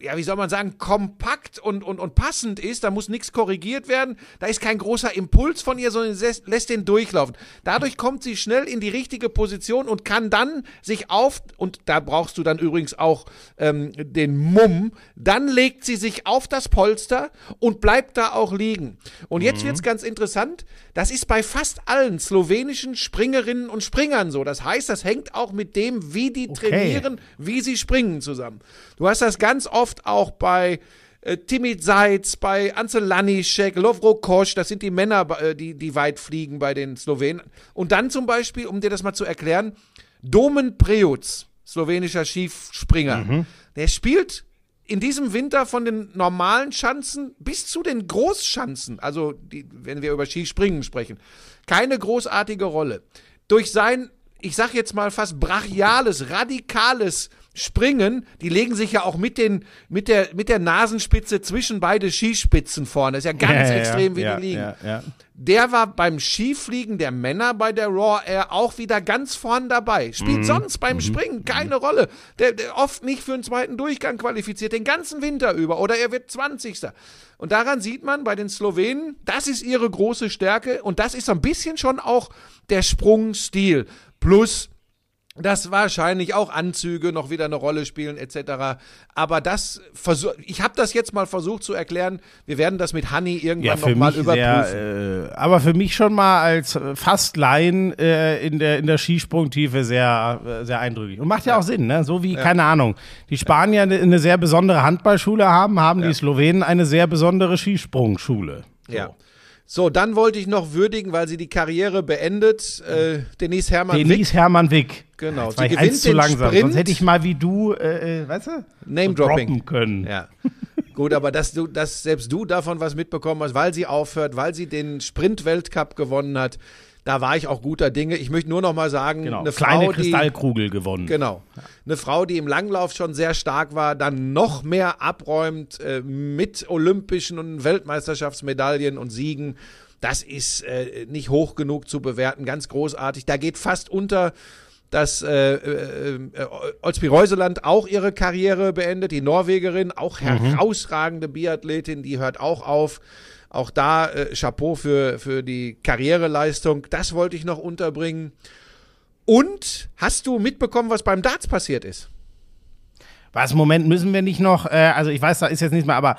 ja, wie soll man sagen, kompakt und, und, und passend ist, da muss nichts korrigiert werden, da ist kein großer Impuls von ihr, sondern sie lässt, den durchlaufen. Dadurch kommt sie schnell in die richtige Position und kann dann sich auf, und da brauchst du dann übrigens auch ähm, den Mumm, dann legt sie sich auf das Polster und bleibt da auch liegen. Und jetzt wird's ganz interessant, das ist bei fast allen slowenischen Springerinnen und Springern so. Das heißt, das hängt auch mit dem, wie die Okay. trainieren, wie sie springen zusammen. Du hast das ganz oft auch bei äh, Timid Seitz, bei Ansel Lanišek, Lovro Kosch, das sind die Männer, äh, die, die weit fliegen bei den Slowenen. Und dann zum Beispiel, um dir das mal zu erklären, Domen Preuc, slowenischer Skispringer, der spielt in diesem Winter von den normalen Schanzen bis zu den Großschanzen, also die, wenn wir über Skispringen sprechen, keine großartige Rolle. Durch sein, ich sag jetzt mal fast brachiales, radikales Springen, die legen sich ja auch mit, den, mit, der, mit der Nasenspitze zwischen beide Skispitzen vorne. Das ist ja ganz Ja, extrem, wie die liegen. Der war beim Skifliegen der Männer bei der Raw Air auch wieder ganz vorn dabei. Mhm. Spielt sonst beim Springen keine Rolle. Der, der oft nicht für einen zweiten Durchgang qualifiziert, den ganzen Winter über. Oder er wird 20. Und daran sieht man bei den Slowenen, das ist ihre große Stärke und das ist so ein bisschen schon auch der Sprungstil. Plus dass wahrscheinlich auch Anzüge noch wieder eine Rolle spielen etc. Aber das ich habe das jetzt mal versucht zu erklären. Wir werden das mit Honey Ja, irgendwann für noch mal mich überprüfen. sehr, äh, aber für mich schon mal als äh, fast Laien äh, in, der, in der Skisprungtiefe sehr, äh, sehr eindrücklich. Und macht ja, auch Sinn, ne? So wie, keine Ahnung, die Spanier eine, eine sehr besondere Handballschule haben, haben die Slowenen eine sehr besondere Skisprungschule. So. ja. So, dann wollte ich noch würdigen, weil sie die Karriere beendet. Äh, Denise Herrmann Denise Hermann Wick. Genau, Jetzt sie gewinnt zu langsam. Sprint. Sonst hätte ich mal wie du, äh, äh, weißt du? Name so Dropping. droppen können. Ja. Gut, aber dass du, dass selbst du davon was mitbekommen hast, weil sie aufhört, weil sie den Sprint-Weltcup gewonnen hat, da war ich auch guter Dinge. Ich möchte nur noch mal sagen, Genau. eine Kleine Frau, die, Kristallkugel gewonnen. genau, eine Frau, die im Langlauf schon sehr stark war, dann noch mehr abräumt äh, mit olympischen und Weltmeisterschaftsmedaillen und Siegen. Das ist äh, nicht hoch genug zu bewerten, ganz großartig. Da geht fast unter, dass äh, äh, äh, Olsby Reuseland auch ihre Karriere beendet, die Norwegerin, auch herausragende Biathletin, die hört auch auf. Auch da äh, Chapeau für, für die Karriereleistung. Das wollte ich noch unterbringen. Und hast du mitbekommen, was beim Darts passiert ist? Was, Moment, müssen wir nicht noch, äh, also ich weiß, da ist jetzt nichts mehr, aber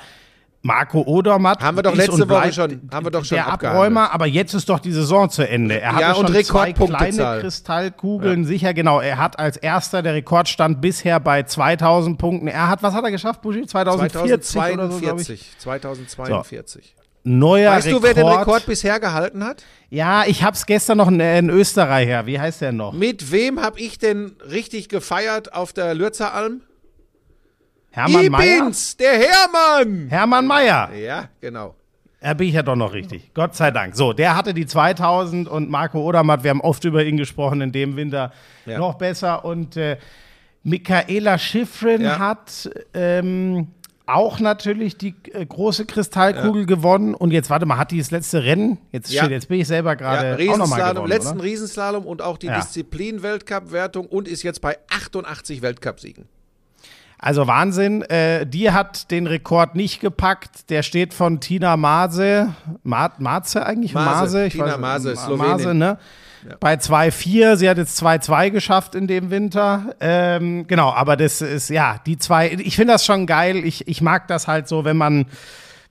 Marco Odermatt Haben wir doch letzte Woche schon- haben wir doch schon der. Abräumer, aber jetzt ist doch die Saison zu Ende. Er Ja, hatte und schon zwei kleine Kristallkugeln, sicher, genau. Er hat als erster, der Rekordstand bisher bei 2000 Punkten. Er hat, was hat er geschafft, Buschi? 2040 oder so, glaube ich. 2042. 2042. Neuer Weißt Rekord. du, wer den Rekord bisher gehalten hat? Ja, ich hab's gestern noch in, in Österreicher. Wie heißt der noch? Mit wem habe ich denn richtig gefeiert auf der Lürzer Alm? Hermann bin's, der Hermann! Hermann Mayer. Ja, genau. Da bin ich ja doch noch richtig. Gott sei Dank. So, der hatte die 2000 und Marco Odermatt, wir haben oft über ihn gesprochen, in dem Winter Ja. noch besser. Und äh, Michaela Schifrin Ja. hat ähm, auch natürlich die äh, große Kristallkugel gewonnen. Und jetzt, warte mal, hat die das letzte Rennen? Jetzt, Ja. steht, jetzt bin ich selber Ja, gerade auch nochmal gewonnen, letzten oder? Riesenslalom und auch die Ja. Disziplin-Weltcup-Wertung und ist jetzt bei 88 Weltcupsiegen. Also Wahnsinn. Äh, die hat den Rekord nicht gepackt. Der steht von Tina Maase. Ma Maze eigentlich? Maase, Ich Tina weiß- Maase, Ma- Slowenin. Maase, ne? Bei 2,4. Sie hat jetzt 2,2 geschafft in dem Winter. Ähm, genau, aber das ist, ja, die zwei. Ich finde das schon geil. Ich, ich mag das halt so, wenn man.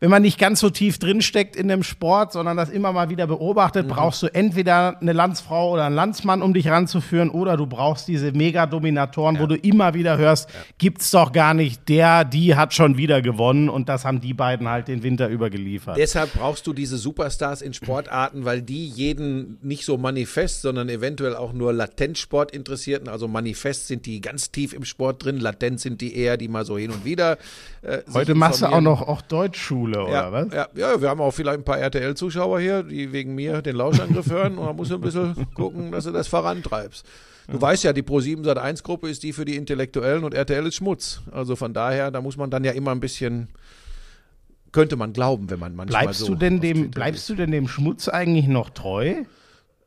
Wenn man nicht ganz so tief drinsteckt in dem Sport, sondern das immer mal wieder beobachtet, Mhm. brauchst du entweder eine Landsfrau oder einen Landsmann, um dich ranzuführen, oder du brauchst diese Mega-Dominatoren, wo du immer wieder hörst, gibt's doch gar nicht, der, die hat schon wieder gewonnen und das haben die beiden halt den Winter über geliefert. Deshalb brauchst du diese Superstars in Sportarten, weil die jeden nicht so manifest, sondern eventuell auch nur latent Sportinteressierten. Also manifest sind die ganz tief im Sport drin, latent sind die eher, die mal so hin und wieder. Äh, Heute machst du auch noch auch Deutschschule, oder Ja, was? ja, ja, wir haben auch vielleicht ein paar RTL-Zuschauer hier, die wegen mir den Lauschangriff hören. Und da musst du ein bisschen gucken, dass du das vorantreibst. Du weißt ja, die Pro7 Sat1-Gruppe ist die für die Intellektuellen und RTL ist Schmutz. Also von daher, da muss man dann ja immer ein bisschen, könnte man glauben, wenn man manchmal Bleibst so du denn dem, bleibst du denn dem Schmutz eigentlich noch treu?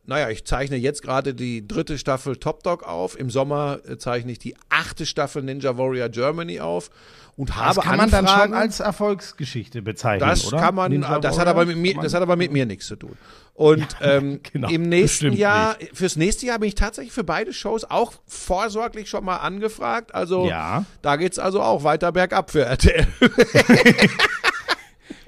Naja, ich zeichne jetzt gerade die dritte Staffel Top Dog auf. Im Sommer äh, zeichne ich die achte Staffel Ninja Warrior Germany auf und Das habe kann man dann schon als Erfolgsgeschichte bezeichnen, Das oder? kann man, Ninja das hat, aber mit mir, das hat aber mit mir nichts zu tun. Und ähm, genau, im nächsten Jahr, fürs nächste Jahr bin ich tatsächlich für beide Shows auch vorsorglich schon mal angefragt. Also Ja. da geht's also auch weiter bergab für RTL.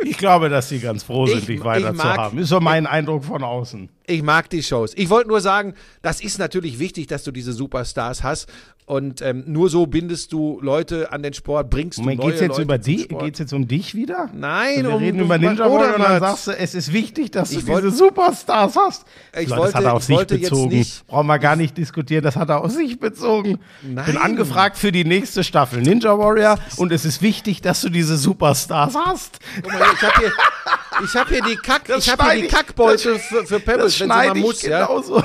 Ich glaube, dass sie ganz froh sind, Ich- dich weiter ich zu mag- haben. Ist so mein Eindruck von außen. Ich mag die Shows. Ich wollte nur sagen, das ist natürlich wichtig, dass du diese Superstars hast. Und ähm, nur so bindest du Leute an den Sport, bringst Moment, du neue geht's jetzt Leute über? Sport. Geht's jetzt um dich wieder? Nein, Wir um reden über Ninja Warrior und dann sagst du, es ist wichtig, dass du Ich wollte- diese Superstars hast. Ich Leute, das wollte- hat er auf ich sich bezogen. nicht- Brauchen wir gar nicht diskutieren, das hat er auf sich bezogen. Ich bin Nein. angefragt für die nächste Staffel Ninja Warrior und es ist wichtig, dass du diese Superstars hast. Guck mal, ich habe hier, ich hab hier die, Kack, Das ich hab hier die Kackbeutel für, für Das Pebbles, wenn sie mal muss. Ja? genauso.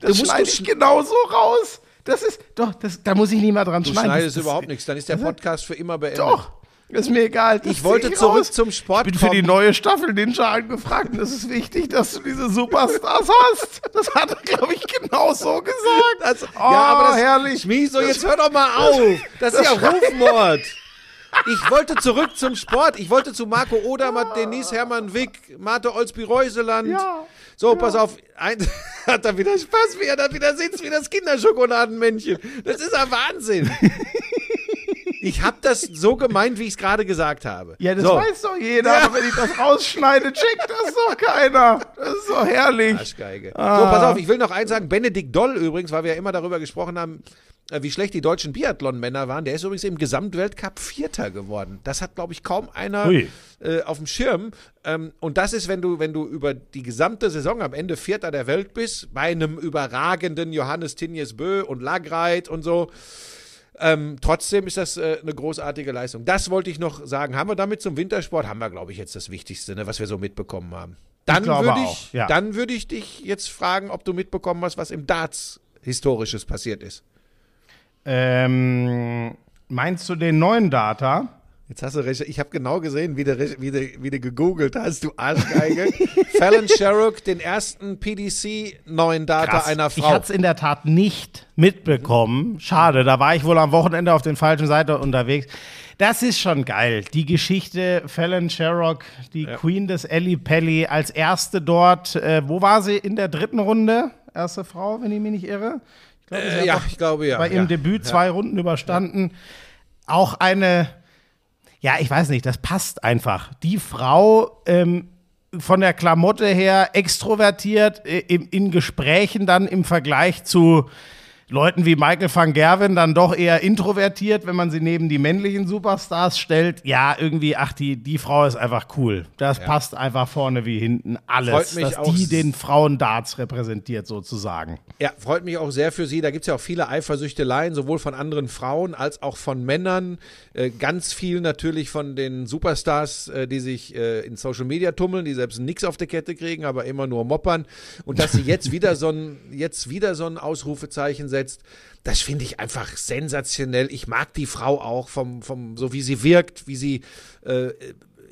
Das musst schneide du ich genauso raus. Das ist, doch, das, da muss ich nie mehr dran Du schneiden. schneidest das, das, überhaupt nichts, dann ist der Podcast für immer beendet. Doch, ist mir egal. Ich wollte zieh zurück raus. zum Sport Ich bin für die kommen. neue Staffel Ninja angefragt und es ist wichtig, dass du diese Superstars hast. Das hat er, glaube ich, genau so gesagt. Das, oh, ja, aber das, herrlich. Schmieso, jetzt hör doch mal auf. Das ist ja Rufmord. Ich wollte zurück zum Sport. Ich wollte zu Marco Odermatt, Denise Hermann Wick, Marte Olsby-Reuseland. Ja, So, pass auf. Ein, hat er wieder Spaß, wie er da wieder sitzt, wie das Kinderschokoladenmännchen. Das ist ja Wahnsinn. Ich habe das so gemeint, wie ich es gerade gesagt habe. Ja, das so. weiß doch jeder, aber wenn ich das rausschneide, checkt das doch keiner. Das ist doch herrlich. Arschgeige. So, Ah. pass auf, ich will noch eins sagen. Benedikt Doll übrigens, weil wir ja immer darüber gesprochen haben, wie schlecht die deutschen Biathlon-Männer waren. Der ist übrigens im Gesamtweltcup Vierter geworden. Das hat, glaube ich, kaum einer äh, auf dem Schirm. Ähm, und das ist, wenn du, wenn du über die gesamte Saison am Ende Vierter der Welt bist, bei einem überragenden Johannes Tinjes Bö und Lagreit und so. Ähm, trotzdem ist das äh, eine großartige Leistung. Das wollte ich noch sagen. Haben wir damit zum Wintersport? Haben wir, glaube ich, jetzt das Wichtigste, ne, was wir so mitbekommen haben. Dann würde ich, ja. dann würde ich dich jetzt fragen, ob du mitbekommen hast, was im Darts historisches passiert ist. Ähm, meinst du den neuen Data? Jetzt hast du recht. Ich habe genau gesehen, wie du, wie, du, wie du gegoogelt hast, du Arschgeige. Fallon Sherrock, den ersten PDC neuen Data Krass. einer Ich Frau. hatte es in der Tat nicht mitbekommen. Schade, da war ich wohl am Wochenende auf den falschen Seite unterwegs. Das ist schon geil. Die Geschichte Fallon Sherrock, die Queen des Ellie Pelli, als erste dort. Äh, wo war sie in der dritten Runde? Erste Frau, wenn ich mich nicht irre. Äh, ja, ich glaube ja. bei ja. ihrem Debüt zwei Runden überstanden. Auch eine, ja, ich weiß nicht, das passt einfach. Die Frau ähm, von der Klamotte her extrovertiert, äh, in, in Gesprächen dann im Vergleich zu Leuten wie Michael van Gerwen dann doch eher introvertiert, wenn man sie neben die männlichen Superstars stellt. Ja, irgendwie, ach, die, die Frau ist einfach cool. Das passt einfach vorne wie hinten alles. Dass die den Frauendarts repräsentiert sozusagen. Ja, freut mich auch sehr für sie. Da gibt es ja auch viele Eifersüchteleien, sowohl von anderen Frauen als auch von Männern. Äh, ganz viel natürlich von den Superstars, äh, die sich äh, in Social Media tummeln, die selbst nichts auf der Kette kriegen, aber immer nur moppern. Und dass sie jetzt wieder so ein, jetzt wieder so ein Ausrufezeichen setzt, das finde ich einfach sensationell. Ich mag die Frau auch, vom, vom, so wie sie wirkt, wie sie äh,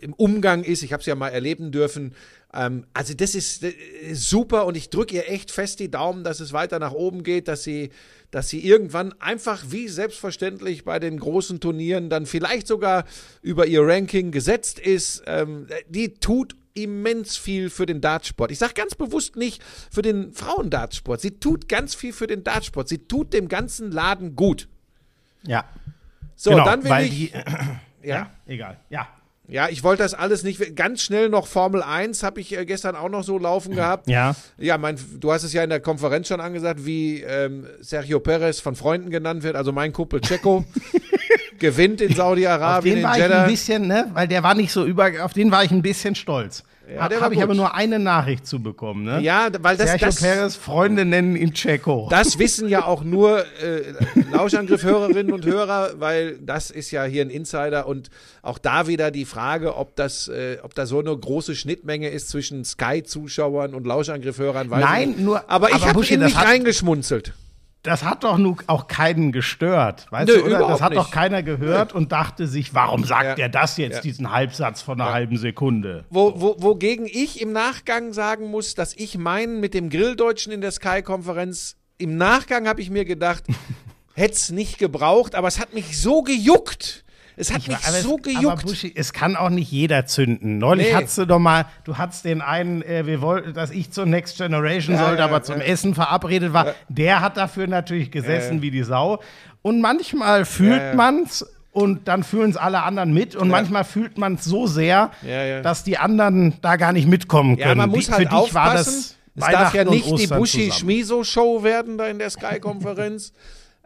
im Umgang ist. Ich habe es ja mal erleben dürfen. Ähm, also das ist, das ist super und ich drücke ihr echt fest die Daumen, dass es weiter nach oben geht, dass sie, dass sie irgendwann einfach wie selbstverständlich bei den großen Turnieren dann vielleicht sogar über ihr Ranking gesetzt ist. Ähm, die tut immens viel für den Dartsport. Ich sage ganz bewusst nicht für den Frauendartsport. Sie tut ganz viel für den Dartsport. Sie tut dem ganzen Laden gut. Ja. So, genau, dann will weil ich. die, ja. ja, egal. Ja. Ja, ich wollte das alles nicht. Ganz schnell noch Formel 1 habe ich äh, gestern auch noch so laufen gehabt. Ja. Ja, mein, du hast es ja in der Konferenz schon angesagt, wie ähm, Sergio Perez von Freunden genannt wird, also mein Kumpel Checo. gewinnt in Auf Saudi-Arabien, den in war ich ein bisschen, ne, weil der war nicht so über, auf den war ich ein bisschen stolz. Ja, Habe ich gut. aber nur eine Nachricht zu bekommen, ne? Ja, weil das, Sergio das, Perez, Freunde nennen ihn Checo. das wissen ja auch nur äh, Lauschangriff-Hörerinnen und Hörer, weil das ist ja hier ein Insider und auch da wieder die Frage, ob das, äh, ob da so eine große Schnittmenge ist zwischen Sky-Zuschauern und Lauschangriff-Hörern. ich Nein, nicht. nur- Aber ich habe mich hat- reingeschmunzelt. Das hat doch nun auch keinen gestört, weißt Nö, du, oder? Das hat doch nicht. keiner gehört und dachte sich, warum sagt Ja. er das jetzt, Ja. diesen Halbsatz von einer halben Sekunde? Wo, wo, wogegen ich im Nachgang sagen muss, dass ich meinen mit dem Grilldeutschen in der Sky-Konferenz, im Nachgang habe ich mir gedacht, hätte es nicht gebraucht, aber es hat mich so gejuckt. Es hat mich Aber es- so Aber gejuckt. Buschi, es kann auch nicht jeder zünden. Neulich Nee. hattest du doch mal, du hattest den einen, äh, wir wollten, dass ich zur Next Generation sollte, ja, aber zum Essen verabredet war. Der hat dafür natürlich gesessen wie die Sau. Und manchmal fühlt ja. man's und dann fühlen es alle anderen mit und manchmal fühlt man es so sehr, Ja, ja. dass die anderen da gar nicht mitkommen können. ja, man muss die, halt für dich war aufpassen. das es darf ja nicht die Ostern zusammen. Buschi-Schmiso-Show werden da in der Sky-Konferenz.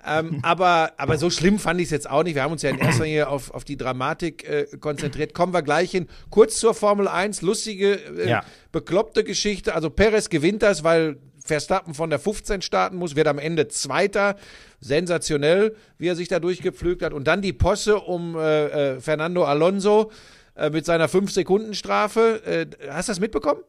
ähm, aber, aber so schlimm fand ich es jetzt auch nicht. Wir haben uns ja in erster Linie auf, auf die Dramatik äh, konzentriert. Kommen wir gleich hin. Kurz zur Formel 1. Lustige, äh, Ja. bekloppte Geschichte. Also Perez gewinnt das, weil Verstappen von der 15 starten muss, wird am Ende Zweiter. Sensationell, wie er sich da durchgepflügt hat. Und dann die Posse um äh, äh, Fernando Alonso äh, mit seiner 5-Sekunden-Strafe. Äh, hast du das mitbekommen?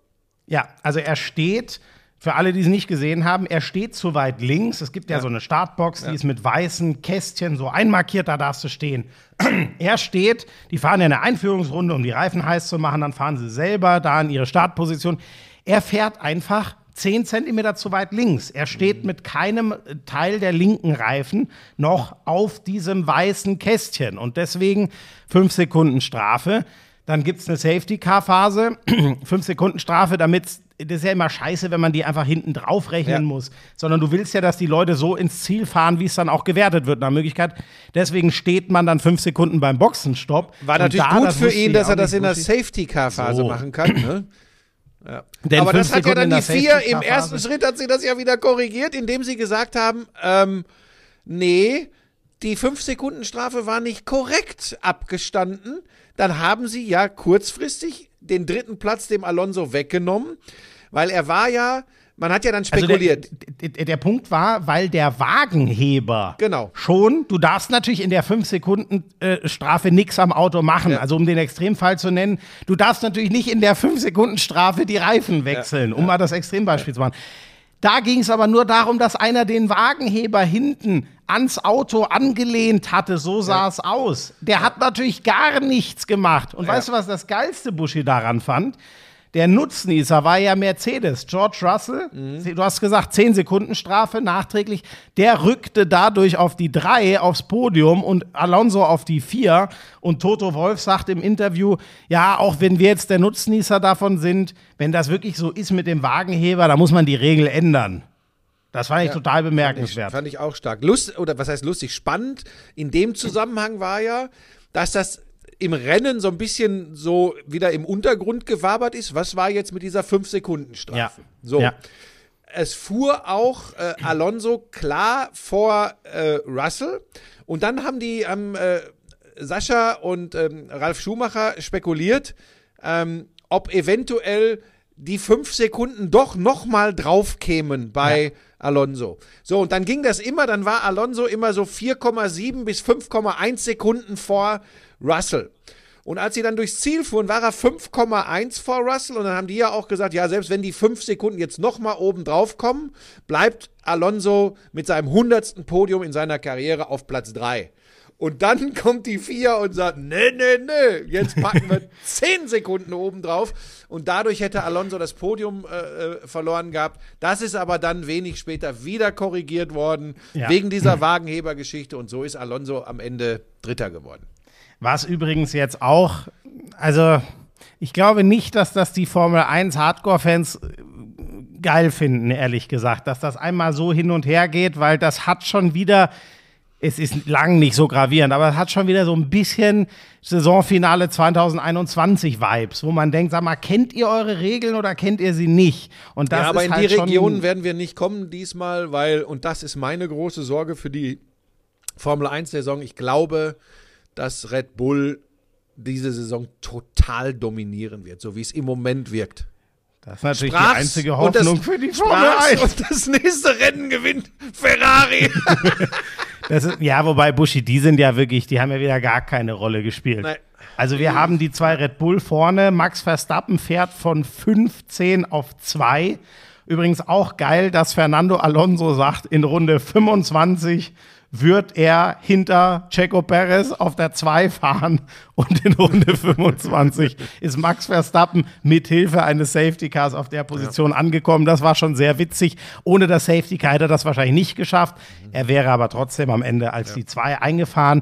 Ja, also er steht, für alle, die es nicht gesehen haben, er steht zu weit links. Es gibt ja, so eine Startbox, die ist mit weißen Kästchen so einmarkiert, da darfst du stehen. er steht, die fahren ja eine Einführungsrunde, um die Reifen heiß zu machen, dann fahren sie selber da in ihre Startposition. Er fährt einfach 10 Zentimeter zu weit links. Er steht mit keinem Teil der linken Reifen noch auf diesem weißen Kästchen. Und deswegen 5 Sekunden Strafe. Dann gibt es eine Safety-Car-Phase, 5 Sekunden Strafe, damit das ist ja immer scheiße, wenn man die einfach hinten drauf rechnen Ja. muss, sondern du willst ja, dass die Leute so ins Ziel fahren, wie es dann auch gewertet wird nach Möglichkeit. Deswegen steht man dann fünf Sekunden beim Boxenstopp. War natürlich da, gut für ihn, dass er das in der Safety-Car-Phase So. machen kann. Ne? Ja. Aber das hat ja dann Sekunden die vier im ersten Schritt hat sie das ja wieder korrigiert, indem sie gesagt haben, ähm, nee, die fünf Sekunden Strafe war nicht korrekt abgestanden. Dann haben sie ja kurzfristig den dritten Platz dem Alonso weggenommen, weil er war ja, man hat ja dann Also spekuliert. der, der, der Punkt war, weil der Wagenheber Genau. schon, du darfst natürlich in der 5-Sekunden-Strafe nichts am Auto machen. Ja. Also um den Extremfall zu nennen, du darfst natürlich nicht in der 5-Sekunden-Strafe die Reifen wechseln, um mal das Extrembeispiel zu machen. Da ging es aber nur darum, dass einer den Wagenheber hinten ans Auto angelehnt hatte. So sah es aus. Der hat natürlich gar nichts gemacht. Und weißt du, was das geilste Buschi daran fand? Der Nutznießer war ja Mercedes, George Russell. Du hast gesagt, 10 Sekunden Strafe nachträglich. Der rückte dadurch auf die 3 aufs Podium und Alonso auf die 4. Und Toto Wolf sagt im Interview, ja, auch wenn wir jetzt der Nutznießer davon sind, wenn das wirklich so ist mit dem Wagenheber, da muss man die Regel ändern. Das fand ich total Ich, bemerkenswert. fand ich auch stark. Lust, oder was heißt lustig? Spannend in dem Zusammenhang war ja, dass das im Rennen so ein bisschen so wieder im Untergrund gewabert ist. Was war jetzt mit dieser 5-Sekunden-Strafe? Ja. So. Ja. Es fuhr auch äh, Alonso klar vor äh, Russell. Und dann haben die ähm, äh, Sascha und ähm, Ralf Schumacher spekuliert, ähm, ob eventuell die fünf Sekunden doch nochmal drauf kämen bei Alonso. So, und dann ging das immer, dann war Alonso immer so 4,7 bis 5,1 Sekunden vor Russell. Und als sie dann durchs Ziel fuhren, war er 5,1 vor Russell. Und dann haben die ja auch gesagt, ja, selbst wenn die fünf Sekunden jetzt nochmal oben drauf kommen, bleibt Alonso mit seinem hundertsten Podium in seiner Karriere auf Platz 3. Und dann kommt die vier und sagt, nee, nee, nee, jetzt packen wir 10 Sekunden oben drauf. Und dadurch hätte Alonso das Podium äh, äh, verloren gehabt. Das ist aber dann wenig später wieder korrigiert worden, Ja. wegen dieser Wagenhebergeschichte. Und so ist Alonso am Ende Dritter geworden. Was übrigens jetzt auch, also ich glaube nicht, dass das die Formel 1 Hardcore-Fans äh, geil finden, ehrlich gesagt, dass das einmal so hin und her geht, weil das hat schon wieder, es ist lang nicht so gravierend, aber es hat schon wieder so ein bisschen Saisonfinale 2021 Vibes, wo man denkt, sag mal, kennt ihr eure Regeln oder kennt ihr sie nicht? Und das ja, aber ist in halt die Regionen werden wir nicht kommen diesmal, weil, und das ist meine große Sorge für die Formel 1-Saison, ich glaube, dass Red Bull diese Saison total dominieren wird, so wie es im Moment wirkt. Das ist natürlich Sprach's die einzige und das- Hoffnung für die Formel Sprach's 1. Und das nächste Rennen gewinnt Ferrari. Ist, ja, wobei Buschi, die sind ja wirklich, die haben ja wieder gar keine Rolle gespielt. Nein. Also wir haben die zwei Red Bull vorne. Max Verstappen fährt von 15 auf 2. Übrigens auch geil, dass Fernando Alonso sagt, in Runde 25 wird er hinter Checo Perez auf der 2 fahren und in Runde 25 ist Max Verstappen mit Hilfe eines Safety Cars auf der Position angekommen. Das war schon sehr witzig. Ohne das Safety Car hätte er das wahrscheinlich nicht geschafft. Er wäre aber trotzdem am Ende als die 2 eingefahren.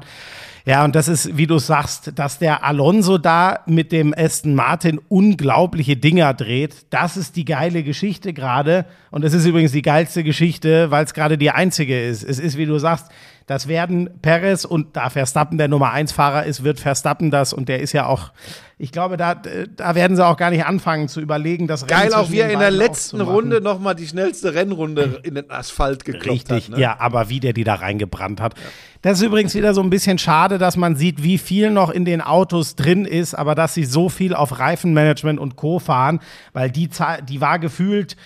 Ja, und das ist, wie du sagst, dass der Alonso da mit dem Aston Martin unglaubliche Dinger dreht. Das ist die geile Geschichte gerade. Und es ist übrigens die geilste Geschichte, weil es gerade die einzige ist. Es ist, wie du sagst, das werden Perez und da Verstappen der Nummer 1 Fahrer ist, wird Verstappen das. Und der ist ja auch, ich glaube, da, da werden sie auch gar nicht anfangen zu überlegen, das Rennen Geil auch, wie er in der letzten. Runde nochmal die schnellste Rennrunde in den Asphalt geklopft Richtig, hat. Ne? ja, aber wie der die da reingebrannt hat. Das ist übrigens wieder so ein bisschen schade, dass man sieht, wie viel noch in den Autos drin ist, aber dass sie so viel auf Reifenmanagement und Co. fahren, weil die, die war gefühlt,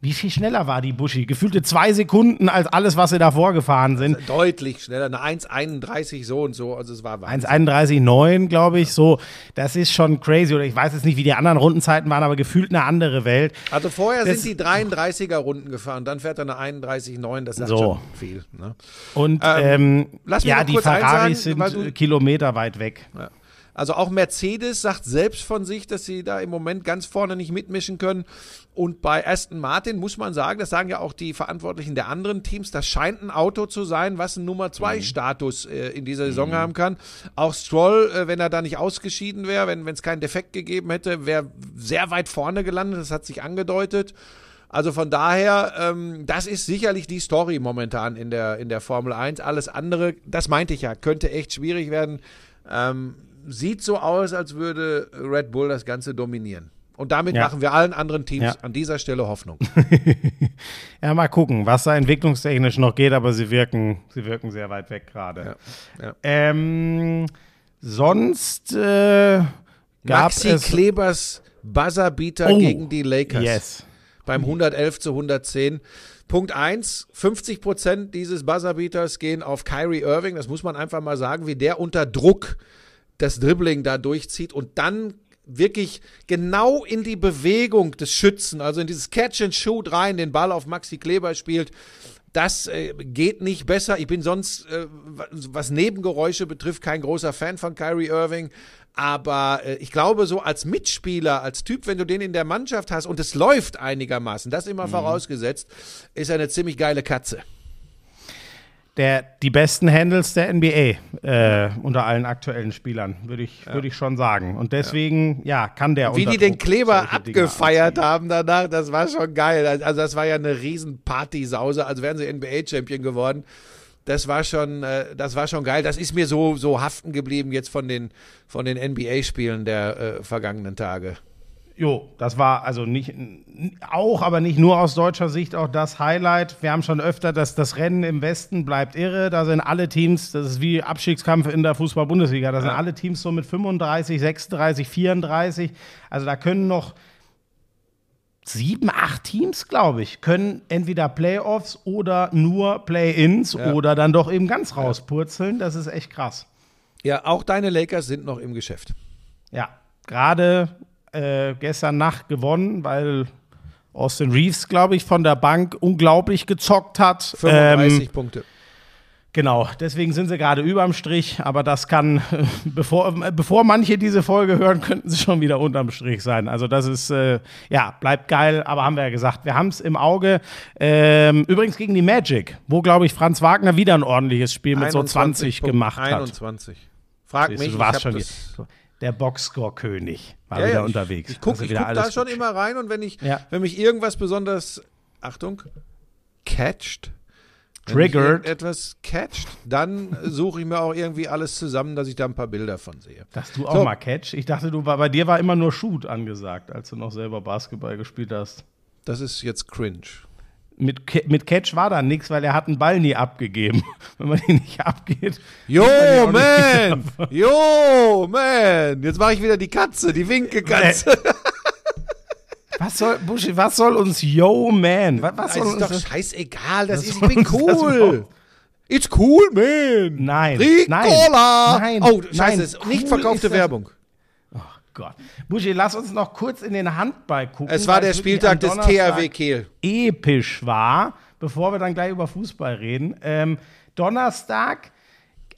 wie viel schneller war die Buschi? Gefühlte zwei Sekunden als alles, was sie davor gefahren sind. Deutlich schneller, eine 1,31 so und so, also es war Wahnsinn. 1,31,9, glaube ich, so. Das ist schon crazy. Oder ich weiß jetzt nicht, wie die anderen Rundenzeiten waren, aber gefühlt eine andere Welt. Also vorher Das- sind die 33er Runden gefahren, dann fährt er eine 31,9, das sagt So. schon viel. Ne? Und Ähm, ähm, lass mich ja, die Ferraris sagen, weil sind Kilometer weit weg. Also auch Mercedes sagt selbst von sich, dass sie da im Moment ganz vorne nicht mitmischen können. Und bei Aston Martin muss man sagen, das sagen ja auch die Verantwortlichen der anderen Teams, das scheint ein Auto zu sein, was einen Nummer 2 Status äh, in dieser Saison haben kann. Auch Stroll, äh, wenn er da nicht ausgeschieden wäre, wenn es keinen Defekt gegeben hätte, wäre sehr weit vorne gelandet. Das hat sich angedeutet. Also von daher, ähm, das ist sicherlich die Story momentan in der, in der Formel 1. Alles andere, das meinte ich ja, könnte echt schwierig werden. Ähm, sieht so aus, als würde Red Bull das Ganze dominieren. Und damit Ja. machen wir allen anderen Teams Ja. an dieser Stelle Hoffnung. Ja, mal gucken, was da entwicklungstechnisch noch geht, aber sie wirken, sie wirken sehr weit weg gerade. Ja. Ähm, sonst äh, gab Maxi es Klebers Buzzerbeater Oh, gegen die Lakers Yes. beim 111 zu 110. Punkt 1, 50 Prozent dieses Buzzerbeaters gehen auf Kyrie Irving. Das muss man einfach mal sagen, wie der unter Druck das Dribbling da durchzieht und dann wirklich genau in die Bewegung des Schützen, also in dieses Catch and Shoot rein, den Ball auf Maxi Kleber spielt. Das äh, geht nicht besser. Ich bin sonst, äh, was Nebengeräusche betrifft, kein großer Fan von Kyrie Irving. Aber äh, ich glaube, so als Mitspieler, als Typ, wenn du den in der Mannschaft hast und es läuft einigermaßen, das immer vorausgesetzt, ist er eine ziemlich geile Katze. Der, die besten Handles der NBA äh, unter allen aktuellen Spielern, würde ich, würde ich schon sagen. Und deswegen, ja, kann der Wie die den Kleber abgefeiert haben danach, das war schon geil. Also das war ja eine riesen Partysause, als wären sie NBA-Champion geworden. Das war schon, äh, das war schon geil. Das ist mir so, so haften geblieben jetzt von den, von den NBA-Spielen der äh, vergangenen Tage. Jo, das war also nicht auch, aber nicht nur aus deutscher Sicht auch das Highlight. Wir haben schon öfter, dass das Rennen im Westen bleibt irre. Da sind alle Teams, das ist wie Abstiegskampf in der Fußball-Bundesliga. Da sind alle Teams so mit 35, 36, 34. Also da können noch sieben, acht Teams, glaube ich, können entweder Playoffs oder nur Play-ins Ja. oder dann doch eben ganz rauspurzeln. Das ist echt krass. Ja, auch deine Lakers sind noch im Geschäft. Ja, gerade äh, gestern Nacht gewonnen, weil Austin Reeves, glaube ich, von der Bank unglaublich gezockt hat. 35 Ähm, Punkte. genau, deswegen sind sie gerade überm Strich, aber das kann, bevor, äh, bevor manche diese Folge hören, könnten sie schon wieder unterm Strich sein. Also das ist, äh, ja, bleibt geil, aber haben wir ja gesagt, wir haben es im Auge. Ähm, übrigens gegen die Magic, wo, glaube ich, Franz Wagner wieder ein ordentliches Spiel mit so 20 Punkte. gemacht hat. 21. Frag Siehst mich, du warst schon das. Der Boxscore-König war Ja, wieder ja, unterwegs. Ich gucke wieder guck da schon immer rein und wenn ich, Ja. wenn mich irgendwas besonders, Achtung, catcht, Triggered. etwas catcht, dann suche ich mir auch irgendwie alles zusammen, dass ich da ein paar Bilder von sehe. Dass du auch So. mal Catch. Ich dachte, du war, bei dir war immer nur Shoot angesagt, als du noch selber Basketball gespielt hast. Das ist jetzt cringe. Mit, mit Catch war da nichts, weil er hat einen Ball nie abgegeben. Wenn man ihn nicht abgeht. Jo, auch man! Jo, man! Jetzt mache ich wieder die Katze, die Winke-Katze. Was soll, Buschi, was soll uns Yo Man? Was, was Das soll ist uns doch das? scheißegal, das ist, ich bin das cool. It's cool, man. Nein, Ricola. nein, oh, nein, scheiße, ist nicht cool verkaufte ist das- Werbung. Gott. Buschi, lass uns noch kurz in den Handball gucken. Es war der Spieltag des THW Kehl. episch war, bevor wir dann gleich über Fußball reden. Ähm, Donnerstag,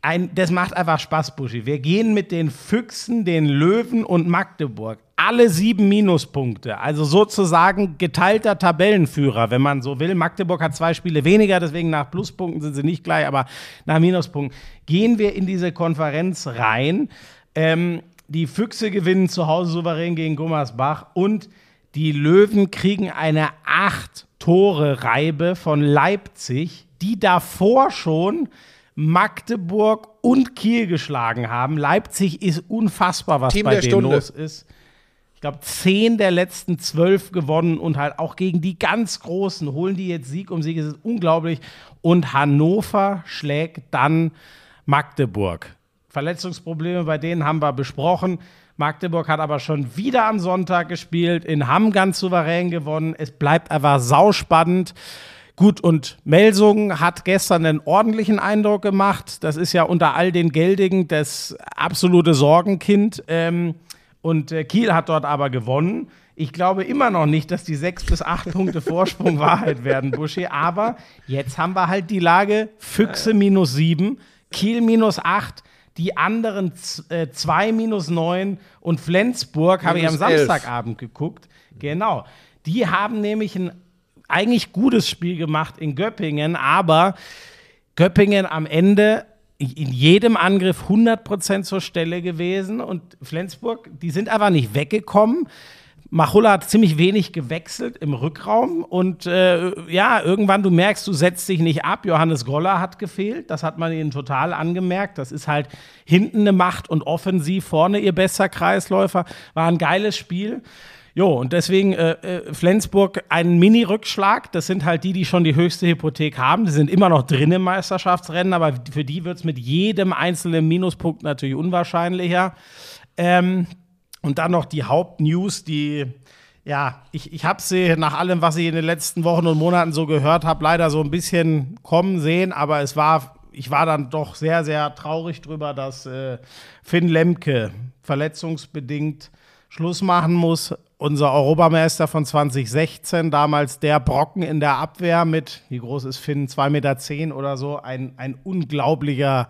ein, das macht einfach Spaß, Buschi. Wir gehen mit den Füchsen, den Löwen und Magdeburg. Alle sieben Minuspunkte. Also sozusagen geteilter Tabellenführer, wenn man so will. Magdeburg hat zwei Spiele weniger, deswegen nach Pluspunkten sind sie nicht gleich, aber nach Minuspunkten. Gehen wir in diese Konferenz rein. Ähm, die Füchse gewinnen zu Hause souverän gegen Gummersbach und die Löwen kriegen eine acht Tore Reibe von Leipzig, die davor schon Magdeburg und Kiel geschlagen haben. Leipzig ist unfassbar, was Team bei denen Stunde. los ist. Ich glaube, zehn der letzten zwölf gewonnen und halt auch gegen die ganz Großen holen die jetzt Sieg um Sieg. Es ist unglaublich. Und Hannover schlägt dann Magdeburg. Verletzungsprobleme bei denen haben wir besprochen. Magdeburg hat aber schon wieder am Sonntag gespielt, in Hamm ganz souverän gewonnen. Es bleibt einfach sauspannend. Gut, und Melsungen hat gestern einen ordentlichen Eindruck gemacht. Das ist ja unter all den Geldigen das absolute Sorgenkind. Ähm, und äh, Kiel hat dort aber gewonnen. Ich glaube immer noch nicht, dass die sechs bis acht Punkte Vorsprung Wahrheit werden, Buschi. Aber jetzt haben wir halt die Lage Füchse minus sieben, Kiel minus acht. Die anderen z- äh, zwei minus neun und Flensburg habe ich am. Samstagabend geguckt. Genau. Die haben nämlich ein eigentlich gutes Spiel gemacht in Göppingen, aber Göppingen am Ende in jedem Angriff 100% zur Stelle gewesen und Flensburg, die sind einfach nicht weggekommen. Machulla hat ziemlich wenig gewechselt im Rückraum und äh, ja, irgendwann du merkst, du setzt dich nicht ab. Johannes Goller hat gefehlt, das hat man ihnen total angemerkt. Das ist halt hinten eine Macht und offensiv vorne ihr bester Kreisläufer. War ein geiles Spiel. Jo, und deswegen äh, äh, Flensburg einen Mini-Rückschlag. Das sind halt die, die schon die höchste Hypothek haben. Die sind immer noch drin im Meisterschaftsrennen, aber für die wird es mit jedem einzelnen Minuspunkt natürlich unwahrscheinlicher. Ähm, und dann noch die Hauptnews, die, ja, ich, ich habe sie nach allem, was ich in den letzten Wochen und Monaten so gehört habe, leider so ein bisschen kommen sehen, aber es war, ich war dann doch sehr, sehr traurig drüber, dass äh, Finn Lemke verletzungsbedingt Schluss machen muss. Unser Europameister von 2016, damals der Brocken in der Abwehr mit, wie groß ist Finn, 2,10 Meter oder so, ein, ein unglaublicher,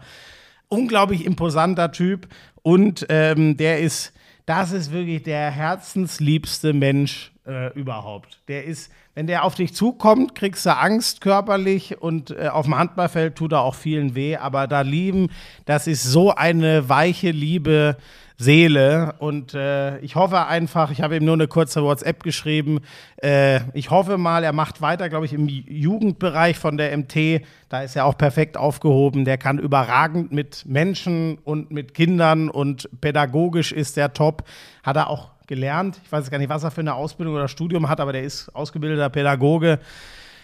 unglaublich imposanter Typ. Und ähm, der ist, das ist wirklich der herzensliebste Mensch äh, überhaupt. Der ist, wenn der auf dich zukommt, kriegst du Angst körperlich und äh, auf dem Handballfeld tut er auch vielen weh, aber da lieben, das ist so eine weiche Liebe. Seele. Und äh, ich hoffe einfach, ich habe ihm nur eine kurze WhatsApp geschrieben, äh, ich hoffe mal, er macht weiter, glaube ich, im Jugendbereich von der MT, da ist er auch perfekt aufgehoben, der kann überragend mit Menschen und mit Kindern und pädagogisch ist er top, hat er auch gelernt, ich weiß gar nicht, was er für eine Ausbildung oder Studium hat, aber der ist ausgebildeter Pädagoge,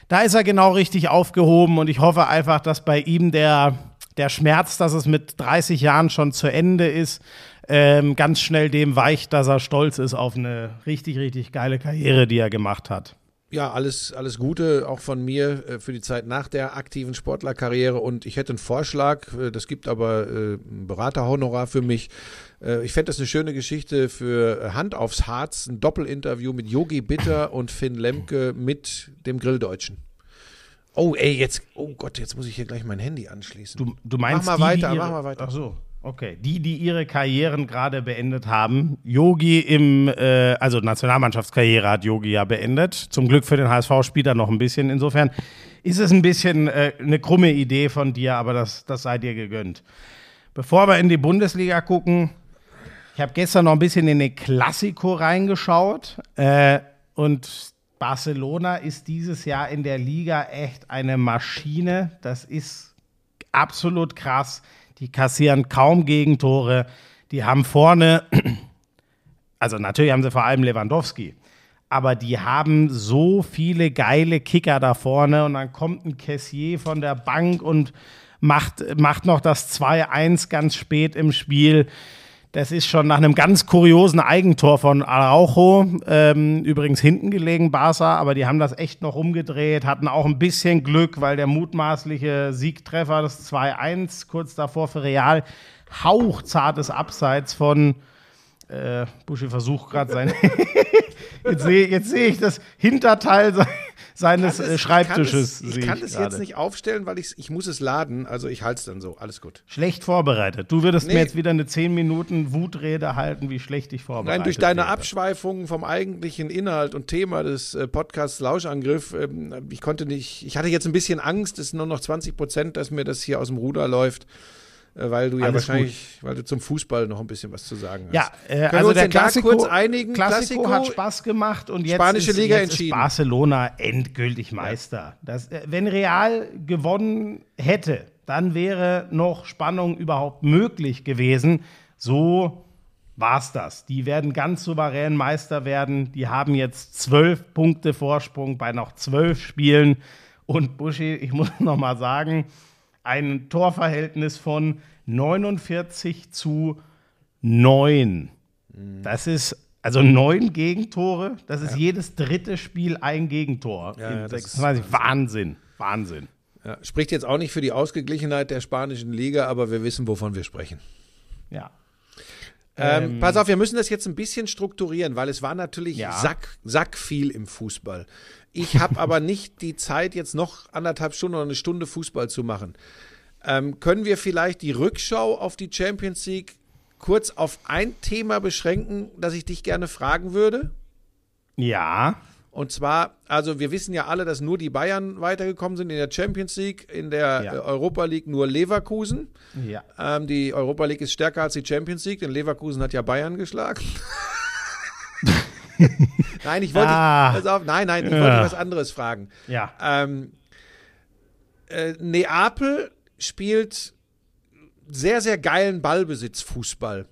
da ist er genau richtig aufgehoben und ich hoffe einfach, dass bei ihm der, der Schmerz, dass es mit 30 Jahren schon zu Ende ist, ähm, ganz schnell dem weicht, dass er stolz ist auf eine richtig, richtig geile Karriere, die er gemacht hat. Ja, alles, alles Gute auch von mir äh, für die Zeit nach der aktiven Sportlerkarriere. Und ich hätte einen Vorschlag, äh, das gibt aber äh, ein Beraterhonorar für mich. Ich fände das eine schöne Geschichte für Hand aufs Harz, ein Doppelinterview mit Yogi Bitter und Finn Lemke mit dem Grilldeutschen. Oh, ey, jetzt, oh Gott, jetzt muss ich hier gleich mein Handy anschließen. Du, du meinst Mach mal die, weiter, die ihre, mach mal weiter. Ach so. Okay, die, die ihre Karrieren gerade beendet haben. Yogi im, äh, also Nationalmannschaftskarriere hat Yogi ja beendet. Zum Glück für den HSV spielt er noch ein bisschen. Insofern ist es ein bisschen äh, eine krumme Idee von dir, aber das, das sei dir gegönnt. Bevor wir in die Bundesliga gucken, ich habe gestern noch ein bisschen in den Klassiko reingeschaut äh, und Barcelona ist dieses Jahr in der Liga echt eine Maschine. Das ist absolut krass. Die kassieren kaum Gegentore. Die haben vorne, also natürlich haben sie vor allem Lewandowski, aber die haben so viele geile Kicker da vorne und dann kommt ein Cassier von der Bank und macht, macht noch das 2-1 ganz spät im Spiel. Das ist schon nach einem ganz kuriosen Eigentor von Araujo, ähm, übrigens hinten gelegen, Barca, aber die haben das echt noch umgedreht, hatten auch ein bisschen Glück, weil der mutmaßliche Siegtreffer, das 2-1, kurz davor für Real, hauchzartes Abseits von, äh, Buschi versucht gerade sein, jetzt sehe jetzt seh ich das Hinterteil se seines äh, es- Schreibtisches. Ich sehe kann es, ich kann es jetzt nicht aufstellen, weil ich, ich muss es laden. Also ich halte es dann so. Alles gut. Schlecht vorbereitet. Du würdest Nee. mir jetzt wieder eine 10 Minuten Wutrede halten, wie schlecht ich vorbereitet Nein, durch deine wäre. Abschweifungen vom eigentlichen Inhalt und Thema des äh, Podcasts Lauschangriff, ähm, ich konnte nicht, ich hatte jetzt ein bisschen Angst, es sind nur noch 20 Prozent, dass mir das hier aus dem Ruder läuft, weil du ja wahrscheinlich, weil du zum Fußball noch ein bisschen was zu sagen hast. Ja, äh, also uns der Klassiko, kurz einigen? Klassiko, Klassiko- hat Spaß gemacht und jetzt, Spanische ist, Liga jetzt ist entschieden. Barcelona endgültig Meister. Das, äh, wenn Real gewonnen hätte, dann wäre noch Spannung überhaupt möglich gewesen. So war's das. Die werden ganz souverän Meister werden. Die haben jetzt zwölf Punkte Vorsprung bei noch zwölf Spielen. Und Buschi, ich muss noch mal sagen, ein Torverhältnis von 49 zu 9. Das ist also neun Gegentore. Das ist jedes dritte Spiel ein Gegentor. Ja, in ja, das ist 26. Wahnsinn. Wahnsinn. Ja, spricht jetzt auch nicht für die Ausgeglichenheit der spanischen Liga, aber wir wissen, wovon wir sprechen. Ja. Ähm, pass auf, wir müssen das jetzt ein bisschen strukturieren, weil es war natürlich Ja. Sack, Sack viel im Fußball. Ich habe aber nicht die Zeit, jetzt noch anderthalb Stunden oder eine Stunde Fußball zu machen. Ähm, können wir vielleicht die Rückschau auf die Champions League kurz auf ein Thema beschränken, das ich dich gerne fragen würde? Ja. Und zwar, also wir wissen ja alle, dass nur die Bayern weitergekommen sind in der Champions League, in der Ja. Europa League nur Leverkusen. Ja. Ähm, die Europa League ist stärker als die Champions League, denn Leverkusen hat ja Bayern geschlagen. nein, ich wollte, Ah. pass auf, nein, nein, ich Ja. wollte was anderes fragen. Ja. Ähm, äh, Neapel spielt sehr, sehr geilen Ballbesitz-Fußball.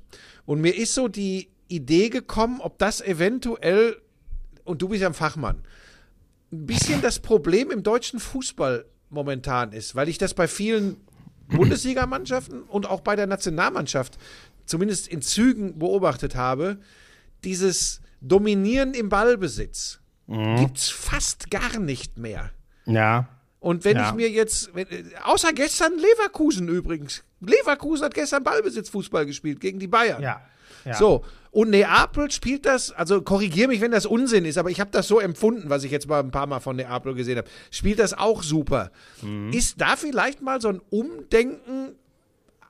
Und mir ist so die Idee gekommen, ob das eventuell, und du bist ja ein Fachmann, ein bisschen das Problem im deutschen Fußball momentan ist, weil ich das bei vielen Bundesligamannschaften und auch bei der Nationalmannschaft zumindest in Zügen beobachtet habe, dieses Dominieren im Ballbesitz gibt's fast gar nicht mehr. Ja. Und wenn Ja. ich mir jetzt, äh, außer gestern Leverkusen übrigens, Leverkusen hat gestern Ballbesitzfußball gespielt gegen die Bayern. Ja. ja. So, und Neapel spielt das, also korrigiere mich, wenn das Unsinn ist, aber ich habe das so empfunden, was ich jetzt mal ein paar Mal von Neapel gesehen habe. Spielt das auch super. Mhm. Ist da vielleicht mal so ein Umdenken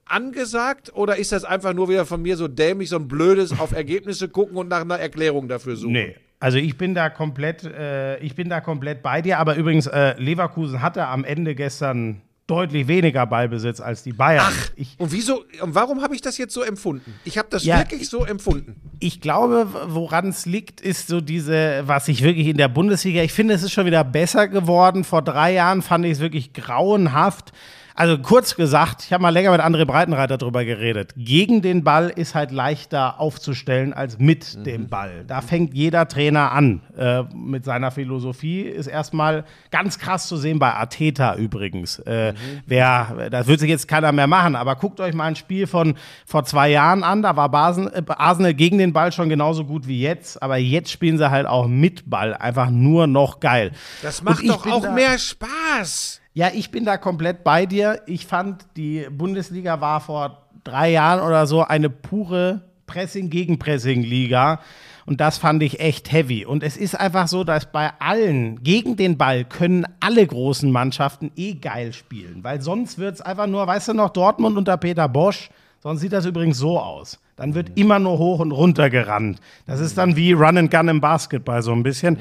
angesagt oder ist das einfach nur wieder von mir so dämlich, so ein blödes auf Ergebnisse gucken und nach einer Erklärung dafür suchen? Nee. Also ich bin da komplett, äh, ich bin da komplett bei dir. Aber übrigens, äh, Leverkusen hatte am Ende gestern deutlich weniger Ballbesitz als die Bayern. Ach, ich, und wieso, und warum habe ich das jetzt so empfunden? Ich habe das Ja, wirklich so empfunden. ich glaube, woran es liegt, ist so diese, was ich wirklich in der Bundesliga, ich finde, es ist schon wieder besser geworden. Vor drei Jahren fand ich es wirklich grauenhaft. Also kurz gesagt, ich habe mal länger mit André Breitenreiter drüber geredet. Gegen den Ball ist halt leichter aufzustellen als mit dem Ball. Da fängt jeder Trainer an äh, mit seiner Philosophie. Ist erstmal ganz krass zu sehen bei Arteta übrigens. Äh, wer, das wird sich jetzt keiner mehr machen, aber guckt euch mal ein Spiel von vor zwei Jahren an. Da war Basen, äh, Arsenal gegen den Ball schon genauso gut wie jetzt, aber jetzt spielen sie halt auch mit Ball. Einfach nur noch geil. Das macht doch auch mehr Spaß. Ja, ich bin da komplett bei dir. Ich fand, die Bundesliga war vor drei Jahren oder so eine pure Pressing-Gegen-Pressing-Liga. Und das fand ich echt heavy. Und es ist einfach so, dass bei allen gegen den Ball können alle großen Mannschaften eh geil spielen. Weil sonst wird es einfach nur, weißt du noch, Dortmund unter Peter Bosch. Sonst sieht das übrigens so aus. Dann wird immer nur hoch und runter gerannt. Das ist dann wie Run and Gun im Basketball so ein bisschen.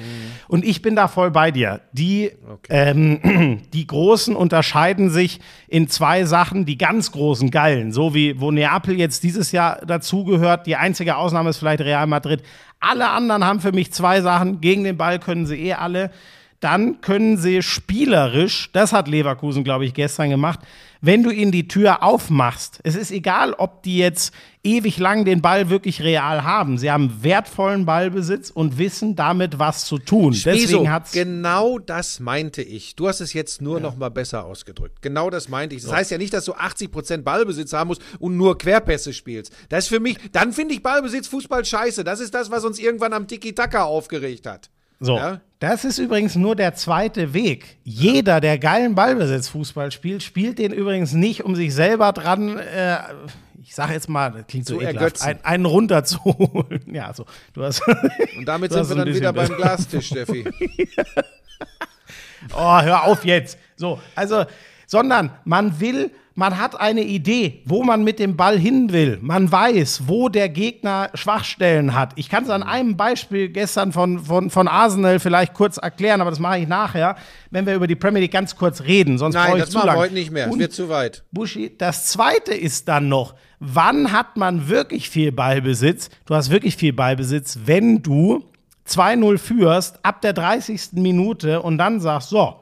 Und ich bin da voll bei dir. Die, ähm, die Großen unterscheiden sich in zwei Sachen, die ganz großen Geilen. So wie, wo Neapel jetzt dieses Jahr dazugehört. Die einzige Ausnahme ist vielleicht Real Madrid. Alle anderen haben für mich zwei Sachen. Gegen den Ball können sie eh alle. Dann können sie spielerisch, das hat Leverkusen, glaube ich, gestern gemacht, wenn du ihnen die Tür aufmachst, es ist egal, ob die jetzt ewig lang den Ball wirklich real haben. Sie haben wertvollen Ballbesitz und wissen damit, was zu tun. Wieso? Deswegen hat's Genau das meinte ich. Du hast es jetzt nur noch mal besser ausgedrückt. Genau das meinte ich. Das heißt ja nicht, dass du 80% Ballbesitz haben musst und nur Querpässe spielst. Das ist für mich, dann finde ich Ballbesitz Fußball scheiße. Das ist das, was uns irgendwann am Tiki-Taka aufgeregt hat. So, Ja? das ist übrigens nur der zweite Weg. Jeder, der geilen Ballbesitz-Fußball spielt, spielt den übrigens nicht, um sich selber dran, äh, ich sage jetzt mal, das klingt so Zu ekelhaft, ergötzen. ein, einen runterzuholen. ja, so, du hast. Und damit sind wir dann wieder beim Glastisch, Steffi. Oh, hör auf jetzt. So, also, sondern man will, man hat eine Idee, wo man mit dem Ball hin will. Man weiß, wo der Gegner Schwachstellen hat. Ich kann es an einem Beispiel gestern von, von, von Arsenal vielleicht kurz erklären, aber das mache ich nachher, wenn wir über die Premier League ganz kurz reden. Sonst Nein, das zu machen wir lang. heute nicht mehr. Es wird zu weit. Buschi, das zweite ist dann noch, wann hat man wirklich viel Ballbesitz? Du hast wirklich viel Ballbesitz, wenn du 2-0 führst ab der 30. Minute und dann sagst, so,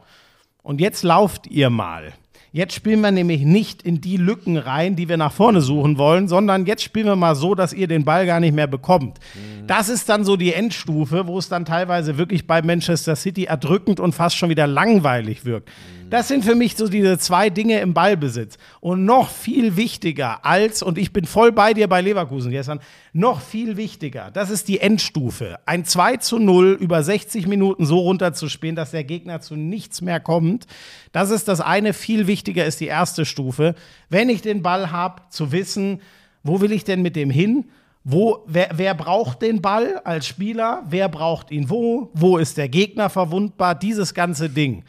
und jetzt lauft ihr mal. Jetzt spielen wir nämlich nicht in die Lücken rein, die wir nach vorne suchen wollen, sondern jetzt spielen wir mal so, dass ihr den Ball gar nicht mehr bekommt. Das ist dann so die Endstufe, wo es dann teilweise wirklich bei Manchester City erdrückend und fast schon wieder langweilig wirkt. Das sind für mich so diese zwei Dinge im Ballbesitz. Und noch viel wichtiger als, und ich bin voll bei dir bei Leverkusen gestern, noch viel wichtiger, das ist die Endstufe. Ein 2 zu 0 über 60 Minuten so runterzuspielen, dass der Gegner zu nichts mehr kommt. Das ist das eine. Viel wichtiger ist die erste Stufe. Wenn ich den Ball habe, zu wissen, wo will ich denn mit dem hin? Wo, wer, wer braucht den Ball als Spieler? Wer braucht ihn wo? Wo ist der Gegner verwundbar? Dieses ganze Ding.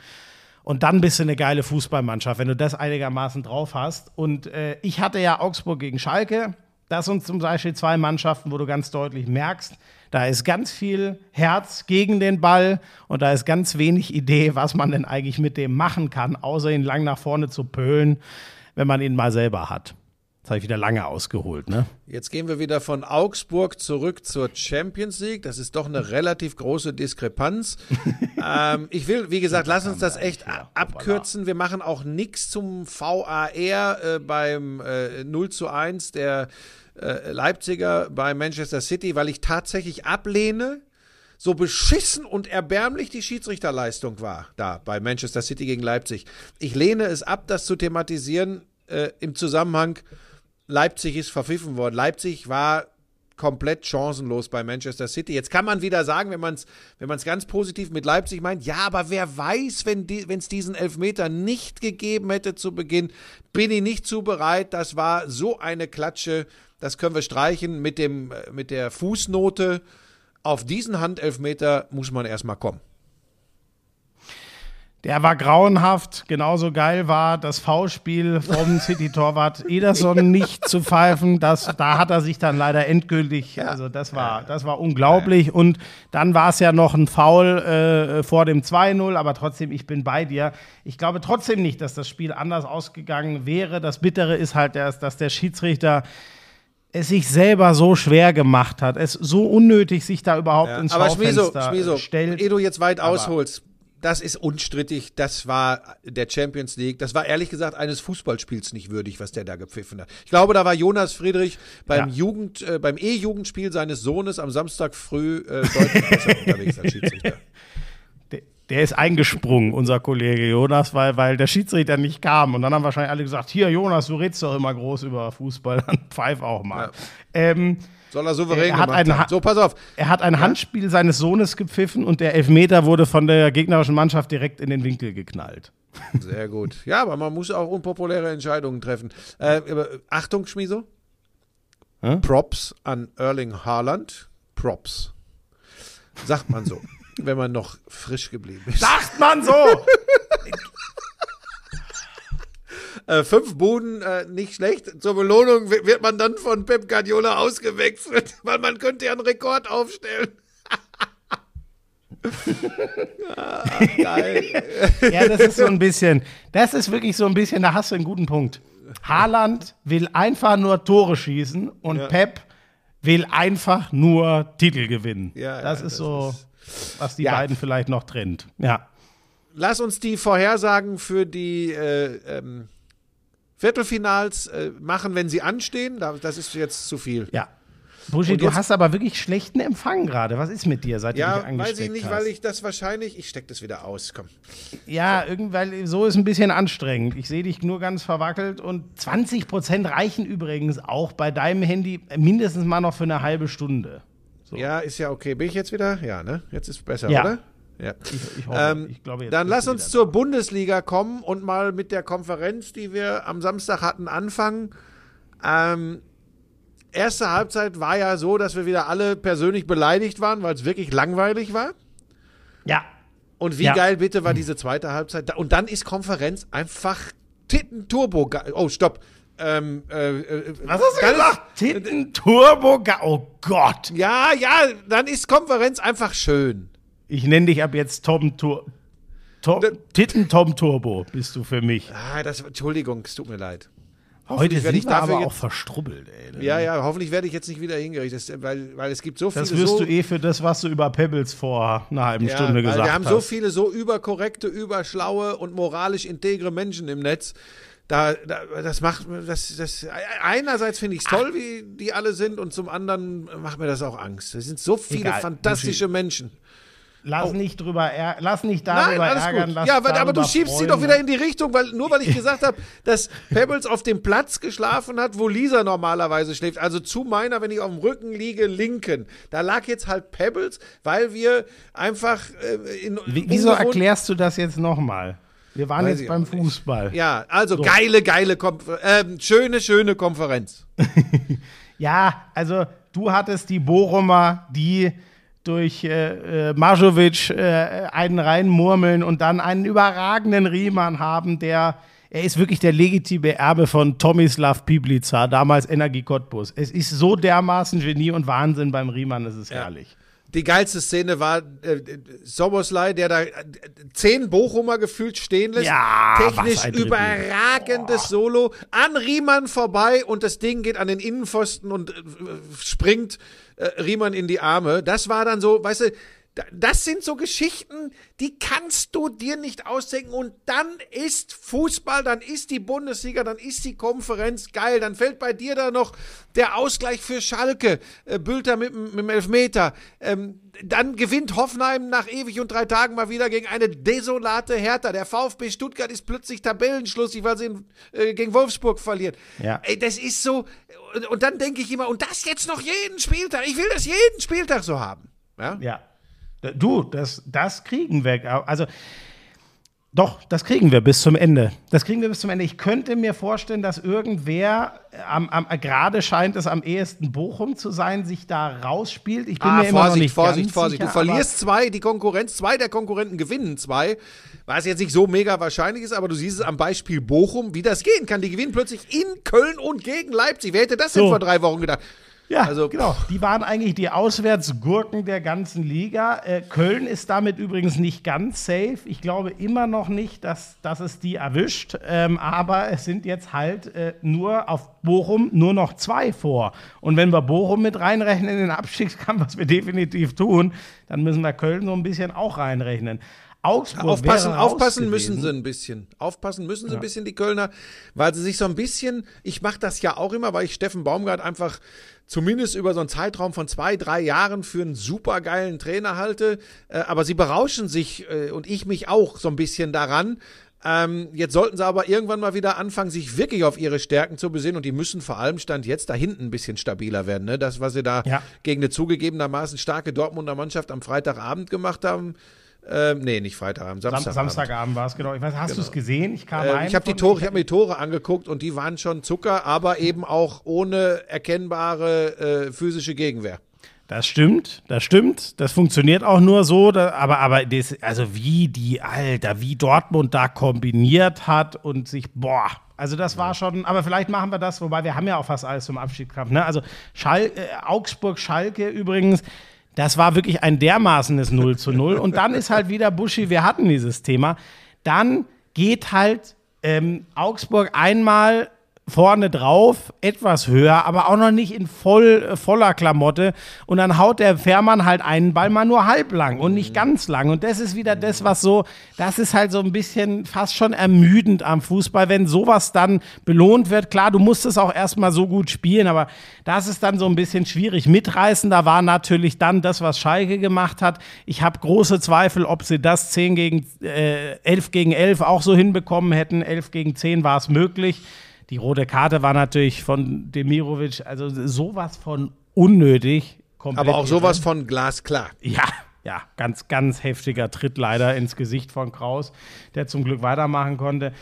Und dann bist du eine geile Fußballmannschaft, wenn du das einigermaßen drauf hast. Und äh, ich hatte ja Augsburg gegen Schalke. Das sind zum Beispiel zwei Mannschaften, wo du ganz deutlich merkst, da ist ganz viel Herz gegen den Ball und da ist ganz wenig Idee, was man denn eigentlich mit dem machen kann, außer ihn lang nach vorne zu pölen, wenn man ihn mal selber hat. Das habe ich wieder lange ausgeholt, ne? Jetzt gehen wir wieder von Augsburg zurück zur Champions League. Das ist doch eine relativ große Diskrepanz. ähm, ich will, wie gesagt, lass uns das echt abkürzen. Wir machen auch nichts zum VAR äh, beim äh, 0 zu 1 der äh, Leipziger bei Manchester City, weil ich tatsächlich ablehne, so beschissen und erbärmlich die Schiedsrichterleistung war da bei Manchester City gegen Leipzig. Ich lehne es ab, das zu thematisieren äh, im Zusammenhang, Leipzig ist verpfiffen worden. Leipzig war komplett chancenlos bei Manchester City. Jetzt kann man wieder sagen, wenn man es wenn ganz positiv mit Leipzig meint, ja, aber wer weiß, wenn es diesen Elfmeter nicht gegeben hätte zu Beginn, bin ich nicht zu bereit. Das war so eine Klatsche, das können wir streichen mit, dem, äh, mit der Fußnote. Auf diesen Handelfmeter muss man erstmal kommen. Der war grauenhaft. Genauso geil war das V-Spiel vom City-Torwart Ederson nicht zu pfeifen. Das, da hat er sich dann leider endgültig, also das war, das war unglaublich. Und dann war es ja noch ein Foul äh, vor dem 2-0, aber trotzdem, ich bin bei dir. Ich glaube trotzdem nicht, dass das Spiel anders ausgegangen wäre. Das Bittere ist halt, dass, dass der Schiedsrichter es sich selber so schwer gemacht hat, es so unnötig sich da überhaupt ins aber Schmieso, Schaufenster Schmieso, stellt. ehe du jetzt weit Aber- ausholst, das ist unstrittig. Das war der Champions League. Das war ehrlich gesagt eines Fußballspiels nicht würdig, was der da gepfiffen hat. Ich glaube, da war Jonas Friedrich beim Ja. Jugend, äh, beim E-Jugendspiel seines Sohnes am Samstag früh äh, deutlich besser unterwegs als Schiedsrichter. Der- Der ist eingesprungen, unser Kollege Jonas, weil, weil der Schiedsrichter nicht kam. Und dann haben wahrscheinlich alle gesagt: Hier, Jonas, du redest doch immer groß über Fußball, dann pfeif auch mal. Ähm, Soll er souverän Er hat gemacht haben. Ha- So, pass auf. er hat ein Handspiel seines Sohnes gepfiffen und der Elfmeter wurde von der gegnerischen Mannschaft direkt in den Winkel geknallt. Sehr gut. Ja, aber man muss auch unpopuläre Entscheidungen treffen. Äh, Achtung, Schmieso. Hä? Props an Erling Haaland. Props. Sagt man so, wenn man noch frisch geblieben ist. Sagt man so! Äh, fünf Buden, äh, nicht schlecht. Zur Belohnung wi- wird man dann von Pep Guardiola ausgewechselt, weil man könnte ja einen Rekord aufstellen. ah, geil. ja, das ist so ein bisschen, das ist wirklich so ein bisschen, da hast du einen guten Punkt. Haaland will einfach nur Tore schießen und Ja. Pep will einfach nur Titel gewinnen. Ja, das ja, ist das so, was die Ja. beiden vielleicht noch trennt. Ja. Lass uns die Vorhersagen für die äh, ähm, Viertelfinals äh, machen, wenn sie anstehen. Da- Das ist jetzt zu viel. Ja. Buschi, du hast aber wirklich schlechten Empfang gerade. Was ist mit dir, seit du dich Ja, weiß ich nicht, hast? weil ich das wahrscheinlich. Ich steck das wieder aus. Komm. Ja, irgendwie, so ist ein bisschen anstrengend. Ich sehe dich nur ganz verwackelt und 20 Prozent reichen übrigens auch bei deinem Handy mindestens mal noch für eine halbe Stunde. So. Ja, ist ja okay. Bin ich jetzt wieder? Ja, ne? Jetzt ist besser, Ja. oder? Ja. Ich, ich hoffe, Ähm, ich glaube, jetzt dann lass uns zur Bundesliga kommen und mal mit der Konferenz, die wir am Samstag hatten, anfangen. Ähm, erste Halbzeit war ja so, dass wir wieder alle persönlich beleidigt waren, weil es wirklich langweilig war. da. Ja, Und wie Ja. geil bitte war diese zweite Halbzeit? Da- Und dann ist Konferenz einfach Titten-Turbo. Oh, stopp. Ähm, äh, äh, was hast du gesagt? Titten Turbo, Ga- oh Gott. Ja, ja, dann ist Konferenz einfach schön. Ich nenne dich ab jetzt Tom Tur Tom, Titten Tom Turbo bist du für mich. Ah, das, Entschuldigung, es tut mir leid. Heute sind ich wir dafür aber jetzt- auch verstrubbelt, ey. Ja, ja, hoffentlich werde ich jetzt nicht wieder hingerichtet, weil, weil es gibt so viele Das wirst so, du eh für das, was du über Pebbles vor einer halben ja, Stunde gesagt wir haben hast. so viele so überkorrekte, überschlaue und moralisch integre Menschen im Netz. Da, da das macht das, das einerseits finde ich es toll, wie die alle sind, und zum anderen macht mir das auch Angst. Es sind so viele Egal, fantastische Menschen. Lass nicht drüber lass nicht Nein, darüber alles ärgern, gut. lass Ja, aber, aber du schiebst sie freuen. doch wieder in die Richtung, weil nur weil ich gesagt habe, dass Pebbles auf dem Platz geschlafen hat, wo Lisa normalerweise schläft, also zu meiner, wenn ich auf dem Rücken liege, linken. Da lag jetzt halt Pebbles, weil wir einfach äh, in Wie, wieso erklärst du das jetzt nochmal? Wir waren Weiß jetzt beim nicht. Fußball. Ja, also geile, geile, Konfer ähm, schöne, schöne Konferenz. Ja, also du hattest die Bochumer, die durch äh, äh, Marjovic äh, einen reinmurmeln und dann einen überragenden Riemann haben, der er ist wirklich der legitime Erbe von Tomislav Piblica, damals Energie Cottbus. Es ist so dermaßen Genie und Wahnsinn beim Riemann, es ist herrlich. Die geilste Szene war äh, Soboslai, der da äh, zehn Bochumer gefühlt stehen lässt. Ja, Technisch überragendes Solo. An Riemann vorbei und das Ding geht an den Innenpfosten und äh, springt äh, Riemann in die Arme. Das war dann so, weißt du, da- das sind so Geschichten, die kannst du dir nicht ausdenken. Und dann ist Fußball, dann ist die Bundesliga, dann ist die Konferenz geil. Dann fällt bei dir da noch der Ausgleich für Schalke, äh, Bülter mit, dem- mit dem Elfmeter. Ähm, dann gewinnt Hoffenheim nach ewig und drei Tagen mal wieder gegen eine desolate Hertha. Der VfB Stuttgart ist plötzlich Tabellenschlussig, weil sie in, äh, gegen Wolfsburg verlieren. Ja. Ey, das ist so. Und, dann denke ich immer, und das jetzt noch jeden Spieltag. Ich will das jeden Spieltag so haben. Ja? Ja. Du, das, das kriegen wir. Also, doch, das kriegen wir bis zum Ende. Das kriegen wir bis zum Ende. Ich könnte mir vorstellen, dass irgendwer, am, am, gerade scheint es am ehesten Bochum zu sein, sich da rausspielt. Ich bin Ah, mir immer noch Vorsicht, nicht Vorsicht, ganz Vorsicht. sicher, du verlierst zwei, die Konkurrenz, zwei der Konkurrenten gewinnen zwei. Was jetzt nicht so mega wahrscheinlich ist, aber du siehst es am Beispiel Bochum, wie das gehen kann. Die gewinnen plötzlich in Köln und gegen Leipzig. Wer hätte das denn So. vor drei Wochen gedacht? Ja, Also- genau. Die waren eigentlich die Auswärtsgurken der ganzen Liga. Äh, Köln ist damit übrigens nicht ganz safe. Ich glaube immer noch nicht, dass, dass es die erwischt. Ähm, aber es sind jetzt halt äh, nur auf Bochum nur noch zwei vor. Und wenn wir Bochum mit reinrechnen in den Abstiegskampf, was wir definitiv tun, dann müssen wir Köln so ein bisschen auch reinrechnen. Augsburg Aufpassen, aufpassen müssen sie ein bisschen. Aufpassen müssen sie ein bisschen, die Kölner, weil sie sich so ein bisschen, ich mache das ja auch immer, weil ich Steffen Baumgart einfach zumindest über so einen Zeitraum von zwei, drei Jahren für einen supergeilen Trainer halte. Äh, aber sie berauschen sich äh, und ich mich auch so ein bisschen daran. Ähm, jetzt sollten sie aber irgendwann mal wieder anfangen, sich wirklich auf ihre Stärken zu besinnen und die müssen vor allem Stand jetzt da hinten ein bisschen stabiler werden. Ne? Das, was sie da Ja. gegen eine zugegebenermaßen starke Dortmunder Mannschaft am Freitagabend gemacht haben, ähm, nee, nicht Freitagabend, Sam Samstagabend. Samstagabend war es, genau. Ich weiß, hast du es gesehen? Ich kam rein ich habe die Tore, ich habe mir die Tore angeguckt und die waren schon Zucker, aber eben auch ohne erkennbare äh, physische Gegenwehr. Das stimmt, das stimmt. Das funktioniert auch nur so. Da, aber aber das, also wie die, Alter, wie Dortmund da kombiniert hat und sich, boah, also das war schon, aber vielleicht machen wir das, wobei wir haben ja auch fast alles zum Abstiegskampf. Ne? Also Schal, äh, Augsburg-Schalke übrigens, das war wirklich ein dermaßenes 0 zu 0. Und dann ist halt wieder Buschi, wir hatten dieses Thema. Dann geht halt ähm, Augsburg einmal vorne drauf, etwas höher, aber auch noch nicht in voll, äh, voller Klamotte. Und dann haut der Fährmann halt einen Ball mal nur halblang und nicht ganz lang. Und das ist wieder das, was so, das ist halt so ein bisschen fast schon ermüdend am Fußball, wenn sowas dann belohnt wird. Klar, du musst es auch erstmal so gut spielen, aber das ist dann so ein bisschen schwierig. Mitreißender war natürlich dann das, was Schalke gemacht hat. Ich habe große Zweifel, ob sie das 10 gegen äh, 11 gegen 11 auch so hinbekommen hätten. 11 gegen 10 war es möglich. Die rote Karte war natürlich von Demirovic, also sowas von unnötig. Aber auch sowas irre. von glasklar. Ja, ja, ganz, ganz heftiger Tritt leider ins Gesicht von Kraus, der zum Glück weitermachen konnte.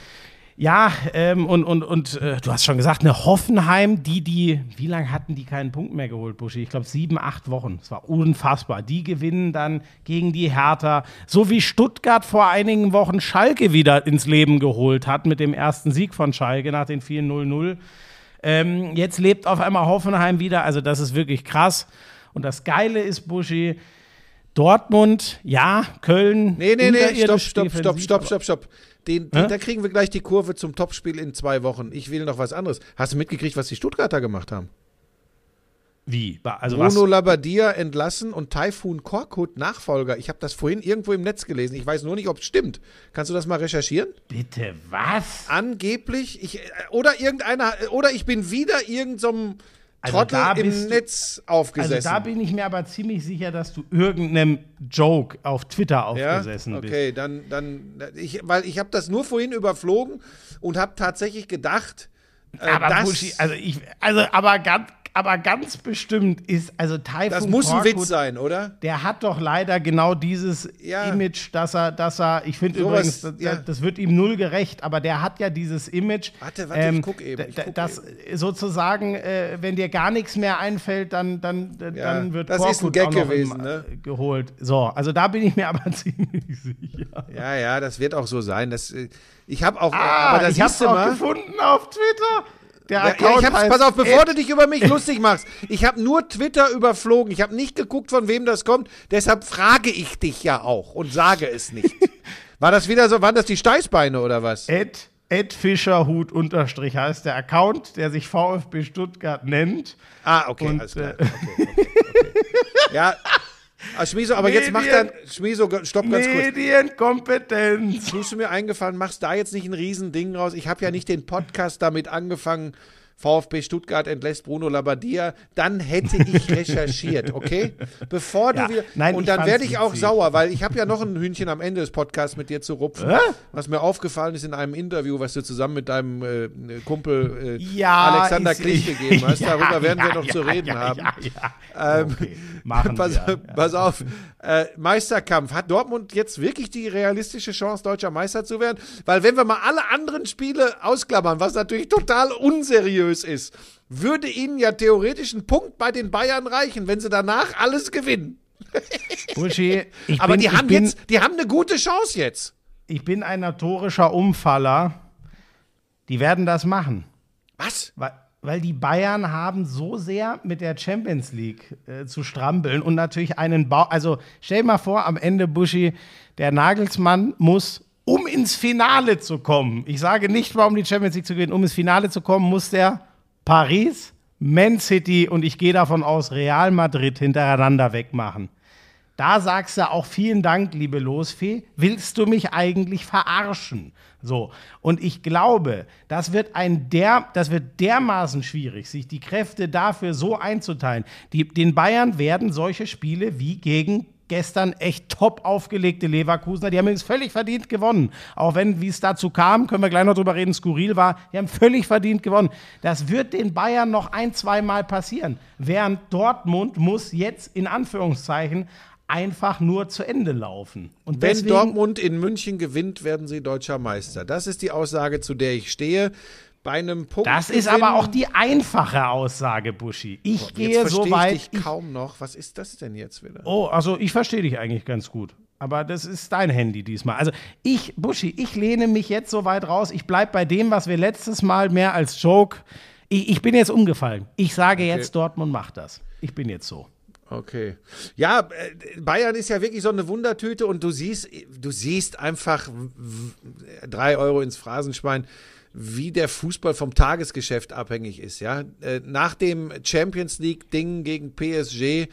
Ja, ähm, und, und, und äh, du hast schon gesagt, eine Hoffenheim, die, die, wie lange hatten die keinen Punkt mehr geholt, Buschi? Ich glaube, sieben, acht Wochen. Das war unfassbar. Die gewinnen dann gegen die Hertha, so wie Stuttgart vor einigen Wochen Schalke wieder ins Leben geholt hat mit dem ersten Sieg von Schalke nach den 4-0-0. Ähm, jetzt lebt auf einmal Hoffenheim wieder. Also, das ist wirklich krass. Und das Geile ist, Buschi, Dortmund, ja, Köln. Nee, nee, nee, stopp, stopp, stopp, stopp, stopp, stopp. Den, den, da kriegen wir gleich die Kurve zum Topspiel in zwei Wochen. Ich will noch was anderes. Hast du mitgekriegt, was die Stuttgarter gemacht haben? Wie? Also Bruno was? Labbadia entlassen und Taifun Korkut Nachfolger. Ich habe das vorhin irgendwo im Netz gelesen. Ich weiß nur nicht, ob es stimmt. Kannst du das mal recherchieren? Bitte was? Angeblich, ich, äh, oder irgendeiner, oder ich bin wieder irgendeinem Also Trottel da im Netz Also aufgesessen. da bin ich mir aber ziemlich sicher, dass du irgendeinem Joke auf Twitter ja, aufgesessen bist. okay, dann, dann, ich, weil ich habe das nur vorhin überflogen und habe tatsächlich gedacht, äh, Aber dass, Buschi, also ich, also aber ganz, aber ganz bestimmt ist, also Taifun Das muss ein Korkut, Witz sein, oder? Der hat doch leider genau dieses Ja. Image, dass er, dass er, ich finde Sowas, übrigens, das, ja. das wird ihm null gerecht, aber der hat ja dieses Image, ähm, Warte, warte, ich guck eben, ich guck dass sozusagen, äh, wenn dir gar nichts mehr einfällt, dann, dann, Ja, dann wird das ist ein Korkut Gag gewesen, im, ne? äh, geholt. So, also da bin ich mir aber ziemlich sicher. Ja, ja, das wird auch so sein. Das, äh, ich habe auch, Ah, aber da ich hab's auch mal. gefunden auf Twitter. Der Ja, ja, Account heißt pass auf, bevor du dich über mich lustig machst. Ich habe nur Twitter überflogen. Ich habe nicht geguckt, von wem das kommt. Deshalb frage ich dich ja auch und sage es nicht. War das wieder so, waren das die Steißbeine oder was? Ed, Ed Fischerhut unterstrich heißt der Account, der sich VfB Stuttgart nennt. Ah, okay, Und, alles klar. äh, Okay, okay, okay. Ja, ah, Schmieso, aber jetzt macht Medien- Schmieso, stopp ganz kurz. Medienkompetenz. Tust du mir eingefallen, machst da jetzt nicht ein Riesending raus. Ich habe ja nicht den Podcast damit angefangen, VfB Stuttgart entlässt Bruno Labbadia. Dann hätte ich recherchiert, okay? Bevor du Ja, wieder. nein, und dann werde ich auch witzig. sauer, weil ich habe ja noch ein Hühnchen am Ende des Podcasts mit dir zu rupfen. Hä? Was mir aufgefallen ist in einem Interview, was du zusammen mit deinem äh, Kumpel äh, Ja, Alexander Klich gegeben hast. Ja, Darüber werden wir noch zu reden haben. Ähm, okay, machen pass, wir. pass auf, äh, Meisterkampf. Hat Dortmund jetzt wirklich die realistische Chance, deutscher Meister zu werden? Weil wenn wir mal alle anderen Spiele ausklammern, was natürlich total unseriös ist, würde ihnen ja theoretisch ein Punkt bei den Bayern reichen, wenn sie danach alles gewinnen. Buschi, ich Aber bin, die haben bin, jetzt, die haben eine gute Chance jetzt. ich bin ein notorischer Umfaller. Die werden das machen. Was? Weil, weil die Bayern haben so sehr mit der Champions League äh, zu strampeln und natürlich einen Bau. Also stell dir mal vor, am Ende, Buschi, der Nagelsmann muss, um ins Finale zu kommen, ich sage nicht, warum die Champions League zu gewinnen, um ins Finale zu kommen, muss der Paris, Man City und ich gehe davon aus, Real Madrid hintereinander wegmachen. Da sagst du auch vielen Dank, liebe Losfee. Willst du mich eigentlich verarschen? So. Und ich glaube, das wird ein der, das wird dermaßen schwierig, sich die Kräfte dafür so einzuteilen. Die, den Bayern werden solche Spiele wie gegen gestern echt top aufgelegte Leverkusener. Die haben übrigens völlig verdient gewonnen. Auch wenn, wie es dazu kam, können wir gleich noch drüber reden, skurril war. Die haben völlig verdient gewonnen. Das wird den Bayern noch ein, zwei Mal passieren. Während Dortmund muss jetzt in Anführungszeichen einfach nur zu Ende laufen. Und Wenn Dortmund in München gewinnt, werden sie deutscher Meister. Das ist die Aussage, zu der ich stehe. Bei einem Punkt. das ist aber auch die einfache Aussage, Buschi. Ich Jetzt gehe so weit. ich dich kaum noch. Was ist das denn jetzt wieder? Oh, also ich verstehe dich eigentlich ganz gut. Aber das ist dein Handy diesmal. Also ich, Buschi, ich lehne mich jetzt so weit raus. Ich bleibe bei dem, was wir letztes Mal mehr als Joke. Ich, ich bin jetzt umgefallen. Ich sage jetzt, Dortmund macht das. Ich bin jetzt so. Okay. Ja, äh, Bayern ist ja wirklich so eine Wundertüte und du siehst, du siehst einfach drei Euro ins Phrasenschwein, wie der Fußball vom Tagesgeschäft abhängig ist. Ja, Äh, nach dem Champions League Ding gegen PSG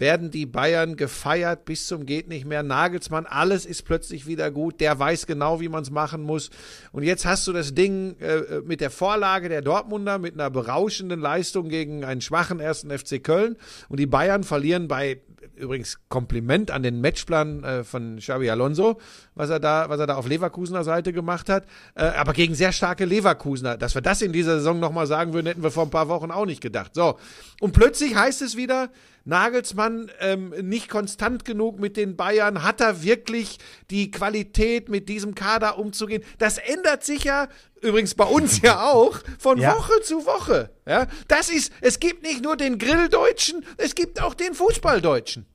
werden die Bayern gefeiert bis zum geht nicht mehr. Nagelsmann, alles ist plötzlich wieder gut. Der weiß genau, wie man es machen muss. Und jetzt hast du das Ding äh, mit der Vorlage der Dortmunder mit einer berauschenden Leistung gegen einen schwachen ersten FC Köln. Und die Bayern verlieren bei übrigens Kompliment an den Matchplan äh, von Xabi Alonso, was er da, was er da auf Leverkusener Seite gemacht hat. Äh, aber gegen sehr starke Leverkusener. Dass wir das in dieser Saison nochmal sagen würden, hätten wir vor ein paar Wochen auch nicht gedacht. So. Und plötzlich heißt es wieder, Nagelsmann ähm, nicht konstant genug mit den Bayern. Hat er wirklich die Qualität, mit diesem Kader umzugehen? Das ändert sich ja übrigens bei uns ja auch von Ja. Woche zu Woche. Ja, das ist, es gibt nicht nur den Grilldeutschen, es gibt auch den Fußballdeutschen.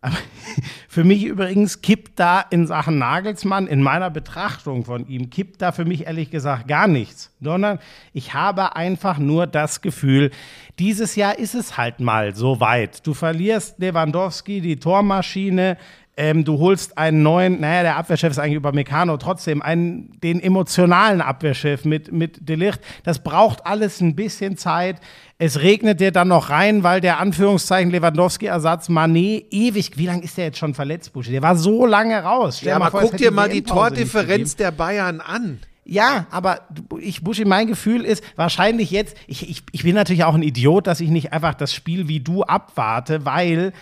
Aber für mich übrigens kippt da in Sachen Nagelsmann, in meiner Betrachtung von ihm, kippt da für mich ehrlich gesagt gar nichts. Sondern ich habe einfach nur das Gefühl, dieses Jahr ist es halt mal so weit. Du verlierst Lewandowski, die Tormaschine, ähm, du holst einen neuen, naja, der Abwehrchef ist eigentlich über Meccano, trotzdem einen, den emotionalen Abwehrchef mit, mit Delicht. Das braucht alles ein bisschen Zeit. Es regnet dir dann noch rein, weil der Anführungszeichen Lewandowski-Ersatz Manet ewig, wie lange ist der jetzt schon verletzt, Buschi? Der war so lange raus. Stell Ja, aber vor, guck dir mal die Tordifferenz der Bayern an. Ja, aber ich, Buschi, mein Gefühl ist wahrscheinlich jetzt, ich, ich, ich bin natürlich auch ein Idiot, dass ich nicht einfach das Spiel wie du abwarte, weil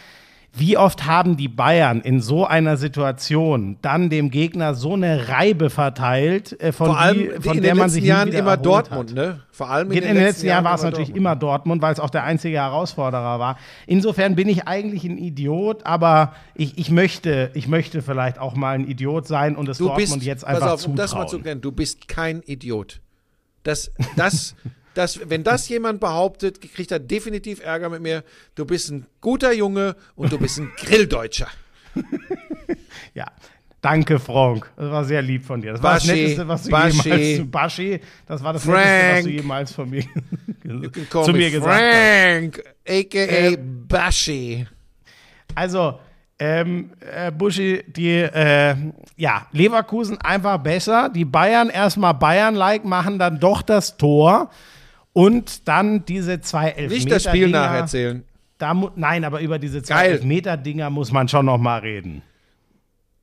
Wie oft haben die Bayern in so einer Situation dann dem Gegner so eine Reibe verteilt, äh, von, Vor allem die, von in der den man letzten sich Jahren immer Dortmund, hat. ne? Vor allem In, den letzten Jahren war es natürlich Dortmund. immer Dortmund, weil es auch der einzige Herausforderer war. Insofern bin ich eigentlich ein Idiot, aber ich, ich, möchte, ich möchte vielleicht auch mal ein Idiot sein und es Du Dortmund bist, jetzt pass einfach auf, um das mal zu klären, du bist kein Idiot. Das, das, das, wenn das jemand behauptet, kriegt er definitiv Ärger mit mir. Du bist ein guter Junge und du bist ein Grilldeutscher. Ja. Danke, Frank. Das war sehr lieb von dir. Das war das Baschi, Netteste, was du Baschi. jemals Baschi, das war das Frank. Netteste, was du jemals von mir, zu mir gesagt hast. Frank, a.k.a. Äh, Bashi. Also, ähm, äh, Buschi, die, äh, ja, Leverkusen einfach besser. Die Bayern erstmal Bayern-like machen dann doch das Tor und dann diese zwei Elfmeter. Nicht das Spiel nacherzählen. Da Nein, aber über diese zwei Geil. Elfmeter-Dinger muss man schon noch mal reden.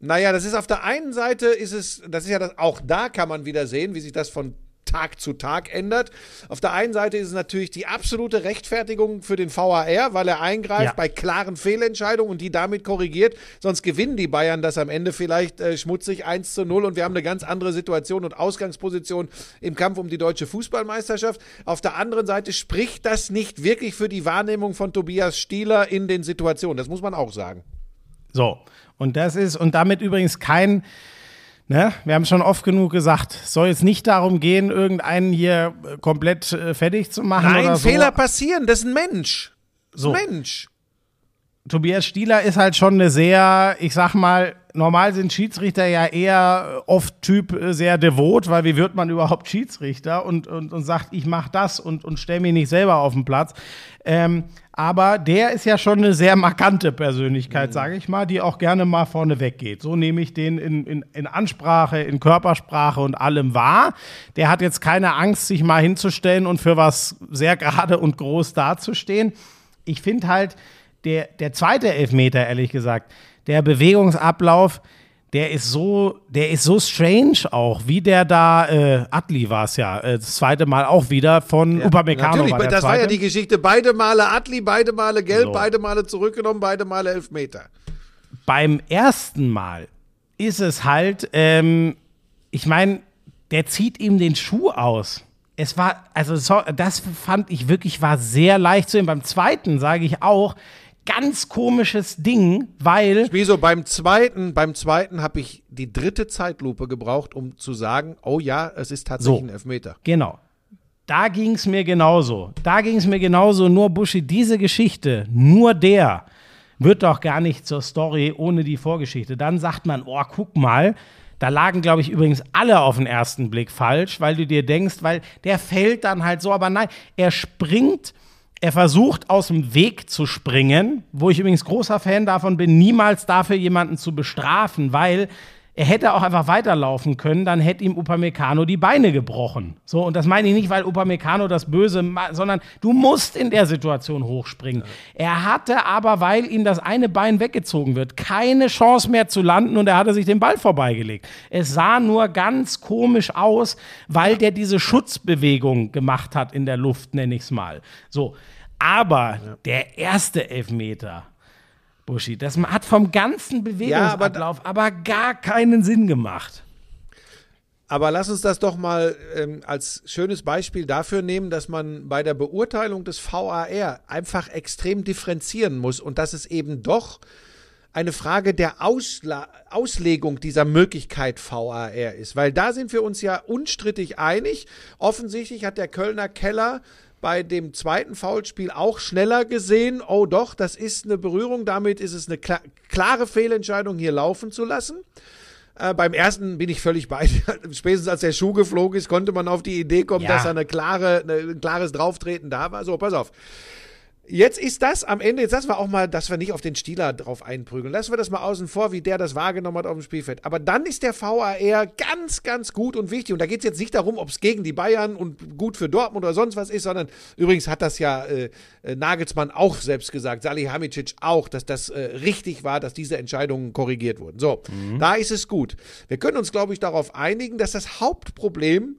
Naja, das ist auf der einen Seite ist es, das ist ja das, auch da kann man wieder sehen, wie sich das von Tag zu Tag ändert. Auf der einen Seite ist es natürlich die absolute Rechtfertigung für den VAR, weil er eingreift Ja. bei klaren Fehlentscheidungen und die damit korrigiert. Sonst gewinnen die Bayern das am Ende vielleicht äh, schmutzig 1 zu 0 und wir haben eine ganz andere Situation und Ausgangsposition im Kampf um die deutsche Fußballmeisterschaft. Auf der anderen Seite spricht das nicht wirklich für die Wahrnehmung von Tobias Stieler in den Situationen. Das muss man auch sagen. So, und das ist, und damit übrigens kein, ne, wir haben schon oft genug gesagt, es soll jetzt nicht darum gehen, irgendeinen hier äh, komplett äh, fertig zu machen Nein, oder so. Fehler passieren, das ist ein Mensch. So. ein Mensch. Tobias Stieler ist halt schon eine sehr, ich sag mal, normal sind Schiedsrichter ja eher oft Typ äh, sehr devot, weil wie wird man überhaupt Schiedsrichter und, und, und sagt, ich mach das und, und stell mich nicht selber auf den Platz. Ähm, aber der ist ja schon eine sehr markante Persönlichkeit, sage ich mal, die auch gerne mal vorne weggeht. So nehme ich den in, in, in Ansprache, in Körpersprache und allem wahr. Der hat jetzt keine Angst, sich mal hinzustellen und für was sehr gerade und groß dazustehen. Ich finde halt, der, der zweite Elfmeter, ehrlich gesagt, der Bewegungsablauf, der ist so, der ist so strange auch, wie der da, äh, Atli war es ja, äh, das zweite Mal auch wieder von Upamecano Natürlich, war das war ja zweite. die Geschichte. Beide Male Atli, beide Male gelb, So. beide Male zurückgenommen, beide Male Elfmeter. Beim ersten Mal ist es halt, ähm, ich meine, der zieht ihm den Schuh aus. Es war, also so, das fand ich wirklich, war sehr leicht zu sehen. Beim zweiten sage ich auch, ganz komisches Ding, weil Wieso beim zweiten, beim zweiten habe ich die dritte Zeitlupe gebraucht, um zu sagen, oh ja, es ist tatsächlich So. ein Elfmeter. Genau. Da ging es mir genauso. Da ging es mir genauso. Nur Buschi, diese Geschichte, nur der wird doch gar nicht zur Story ohne die Vorgeschichte. Dann sagt man, oh, guck mal, da lagen, glaube ich, übrigens alle auf den ersten Blick falsch, weil du dir denkst, weil der fällt dann halt so, aber nein, er springt, er versucht aus dem Weg zu springen, wo ich übrigens großer Fan davon bin, niemals dafür jemanden zu bestrafen, weil er hätte auch einfach weiterlaufen können, dann hätte ihm Upamecano die Beine gebrochen. So, und das meine ich nicht, weil Upamecano das Böse, ma- sondern du musst in der Situation hochspringen. Er hatte aber, weil ihm das eine Bein weggezogen wird, keine Chance mehr zu landen und er hatte sich den Ball vorbeigelegt. Es sah nur ganz komisch aus, weil der diese Schutzbewegung gemacht hat in der Luft, nenne ich es mal. So, aber der erste Elfmeter, Buschi, das hat vom ganzen Bewegungsablauf aber, gar keinen Sinn gemacht. Aber lass uns das doch mal ähm, als schönes Beispiel dafür nehmen, dass man bei der Beurteilung des VAR einfach extrem differenzieren muss und dass es eben doch eine Frage der Ausla Auslegung dieser Möglichkeit VAR ist. Weil da sind wir uns ja unstrittig einig. Offensichtlich hat der Kölner Keller bei dem zweiten Foulspiel auch schneller gesehen. Oh doch, das ist eine Berührung. Damit ist es eine kla klare Fehlentscheidung, hier laufen zu lassen. Äh, beim ersten bin ich völlig bei dir. Spätestens als der Schuh geflogen ist, konnte man auf die Idee kommen, Ja. dass da eine klare, eine, ein klares Drauftreten da war. So, pass auf. Jetzt ist das am Ende, jetzt lassen wir auch mal, dass wir nicht auf den Stieler drauf einprügeln. Lassen wir das mal außen vor, wie der das wahrgenommen hat auf dem Spielfeld. Aber dann ist der VAR ganz, ganz gut und wichtig. Und da geht es jetzt nicht darum, ob es gegen die Bayern und gut für Dortmund oder sonst was ist, sondern übrigens hat das ja äh, äh, Nagelsmann auch selbst gesagt, Salihamidzic auch, dass das äh, richtig war, dass diese Entscheidungen korrigiert wurden. So, da ist es gut. Wir können uns, glaube ich, darauf einigen, dass das Hauptproblem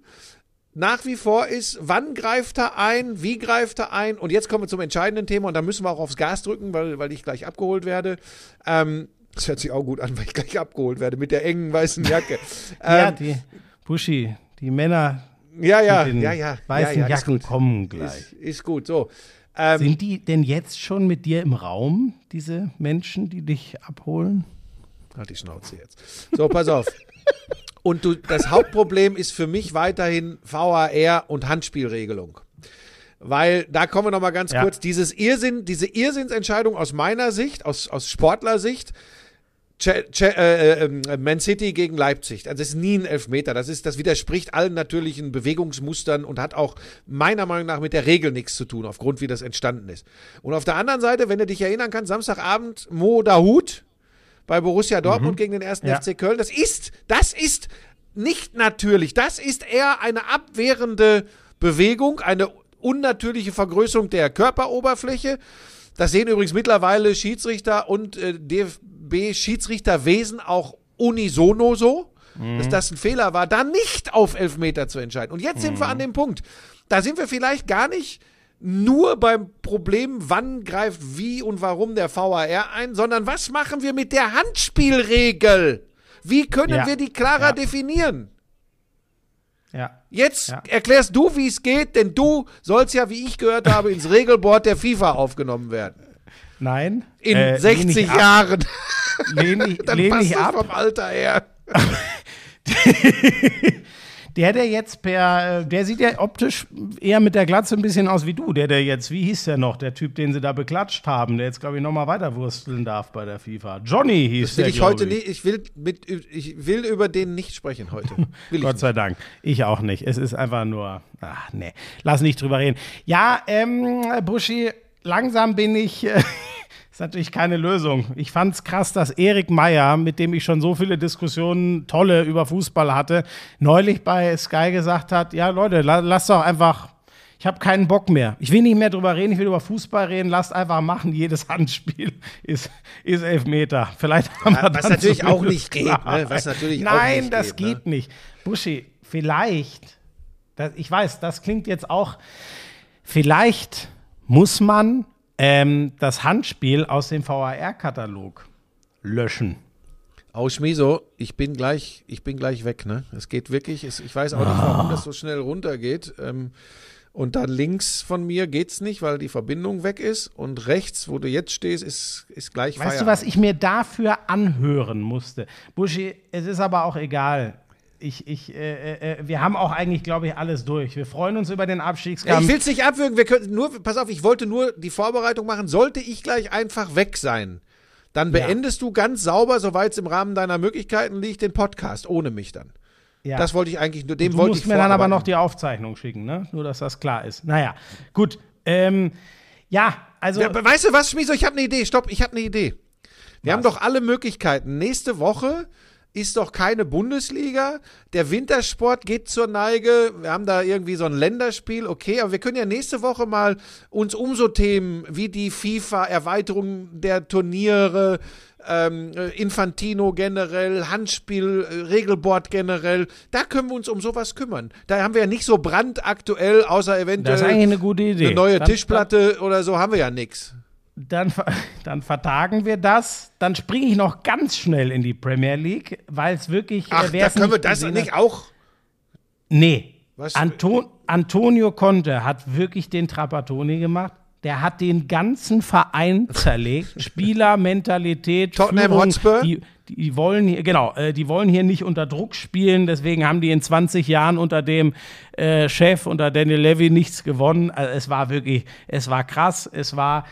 nach wie vor ist, wann greift er ein, wie greift er ein? Und jetzt kommen wir zum entscheidenden Thema und da müssen wir auch aufs Gas drücken, weil, weil ich gleich abgeholt werde. Ähm, das hört sich auch gut an, weil ich gleich abgeholt werde mit der engen weißen Jacke. Ja, ähm, die Buschi, die Männer ja, ja, mit den ja, ja. weißen ja, ja, Jacken kommen gleich. Ist, ist gut, so. Ähm, Sind die denn jetzt schon mit dir im Raum, diese Menschen, die dich abholen? Halt die Schnauze jetzt. So, pass auf. Und du, das Hauptproblem ist für mich weiterhin VAR und Handspielregelung. Weil da kommen wir noch mal ganz Ja. kurz. Dieses Irrsinn, diese Irrsinnsentscheidung aus meiner Sicht, aus, aus Sportlersicht, Che, che, äh, äh, Man City gegen Leipzig. Also das ist nie ein Elfmeter. Das, ist, das widerspricht allen natürlichen Bewegungsmustern und hat auch meiner Meinung nach mit der Regel nichts zu tun, aufgrund wie das entstanden ist. Und auf der anderen Seite, wenn du dich erinnern kannst, Samstagabend Mo Dahut bei Borussia Dortmund gegen den ersten Ja. FC Köln. Das ist, das ist nicht natürlich. Das ist eher eine abwehrende Bewegung, eine unnatürliche Vergrößerung der Körperoberfläche. Das sehen übrigens mittlerweile Schiedsrichter und äh, DFB-Schiedsrichterwesen auch unisono so, dass das ein Fehler war, da nicht auf Elfmeter zu entscheiden. Und jetzt sind wir an dem Punkt. Da sind wir vielleicht gar nicht nur beim Problem, wann greift wie und warum der VAR ein, sondern was machen wir mit der Handspielregel? Wie können Ja. wir die klarer Ja. definieren? Ja. Jetzt erklärst du, wie es geht, denn du sollst ja, wie ich gehört habe, ins Regelboard der FIFA aufgenommen werden. Nein. In Äh, lehn 60 ich ab. Jahren. Lehn ich, Dann lehn passt ich das ab. vom Alter her. Der, der jetzt per, äh, der sieht ja optisch eher mit der Glatze ein bisschen aus wie du. Der, der jetzt, wie hieß der noch, der Typ, den sie da beklatscht haben, der jetzt, glaube ich, nochmal weiterwursteln darf bei der FIFA. Johnny hieß Das will der, ich heute nicht, ich will mit, ich will über den nicht sprechen heute. Will ich Gott nicht. sei Dank. Ich auch nicht. Es ist einfach nur, ach nee, lass nicht drüber reden. Ja, ähm, Buschi, langsam bin ich, äh, ist natürlich keine Lösung. Ich fand's krass, dass Erik Meyer, mit dem ich schon so viele Diskussionen, tolle über Fußball hatte, neulich bei Sky gesagt hat, ja Leute, la lasst doch einfach, ich habe keinen Bock mehr. Ich will nicht mehr drüber reden, ich will über Fußball reden, lasst einfach machen. Jedes Handspiel ist, ist Elfmeter. Vielleicht haben Ja, wir was dann natürlich auch nicht geht, ne? Was natürlich auch Nein, nicht das geht, ne? geht nicht. Buschi, vielleicht, das, ich weiß, das klingt jetzt auch, vielleicht muss man ähm, das Handspiel aus dem VAR-Katalog löschen. Oh, Schmiso, ich bin gleich, ich bin gleich weg, ne? Es geht wirklich, es, ich weiß auch nicht, warum das so schnell runtergeht. Ähm, und dann links von mir geht's nicht, weil die Verbindung weg ist. Und rechts, wo du jetzt stehst, ist, ist gleich Weißt du, was ich mir dafür anhören musste? Buschi, es ist aber auch egal. Ich, ich, äh, äh, wir haben auch eigentlich, glaube ich, alles durch. Wir freuen uns über den Ja, Abstiegskampf. ich will es nicht abwürgen. Wir können nur, pass auf, ich wollte nur die Vorbereitung machen. Sollte ich gleich einfach weg sein, dann Ja. beendest du ganz sauber, soweit es im Rahmen deiner Möglichkeiten liegt, den Podcast ohne mich dann. ja. Das wollte ich eigentlich nur, dem Du wollte musst ich mir dann aber noch die Aufzeichnung schicken, ne? Nur, dass das klar ist. Naja, gut. Ähm, ja, also. Ja, weißt du was, Schmieso? Ich habe eine Idee. Stopp, ich habe eine Idee. Wir haben doch alle Möglichkeiten. Nächste Woche ist doch keine Bundesliga. Der Wintersport geht zur Neige. Wir haben da irgendwie so ein Länderspiel. Okay, aber wir können ja nächste Woche mal uns um so Themen wie die FIFA-Erweiterung der Turniere, ähm, äh, Infantino generell, Handspiel, äh, Regelboard generell, da können wir uns um sowas kümmern. Da haben wir ja nicht so brandaktuell, außer eventuell eine gute Idee. eine neue Dann- Tischplatte oder so haben wir ja nix. Dann, dann vertagen wir das. Dann springe ich noch ganz schnell in die Premier League, weil es wirklich. Ach, äh, da wer's können wir das nicht auch. Nee. Was- Anton, Antonio Conte hat wirklich den Trapattoni gemacht. Der hat den ganzen Verein zerlegt. Spieler, Mentalität, Tottenham Führung, Hotspur? Die, die wollen hier, genau, äh, die wollen hier nicht unter Druck spielen. Deswegen haben die in 20 Jahren unter dem äh, Chef, unter Daniel Levy nichts gewonnen. Also es war wirklich, es war krass. Es war,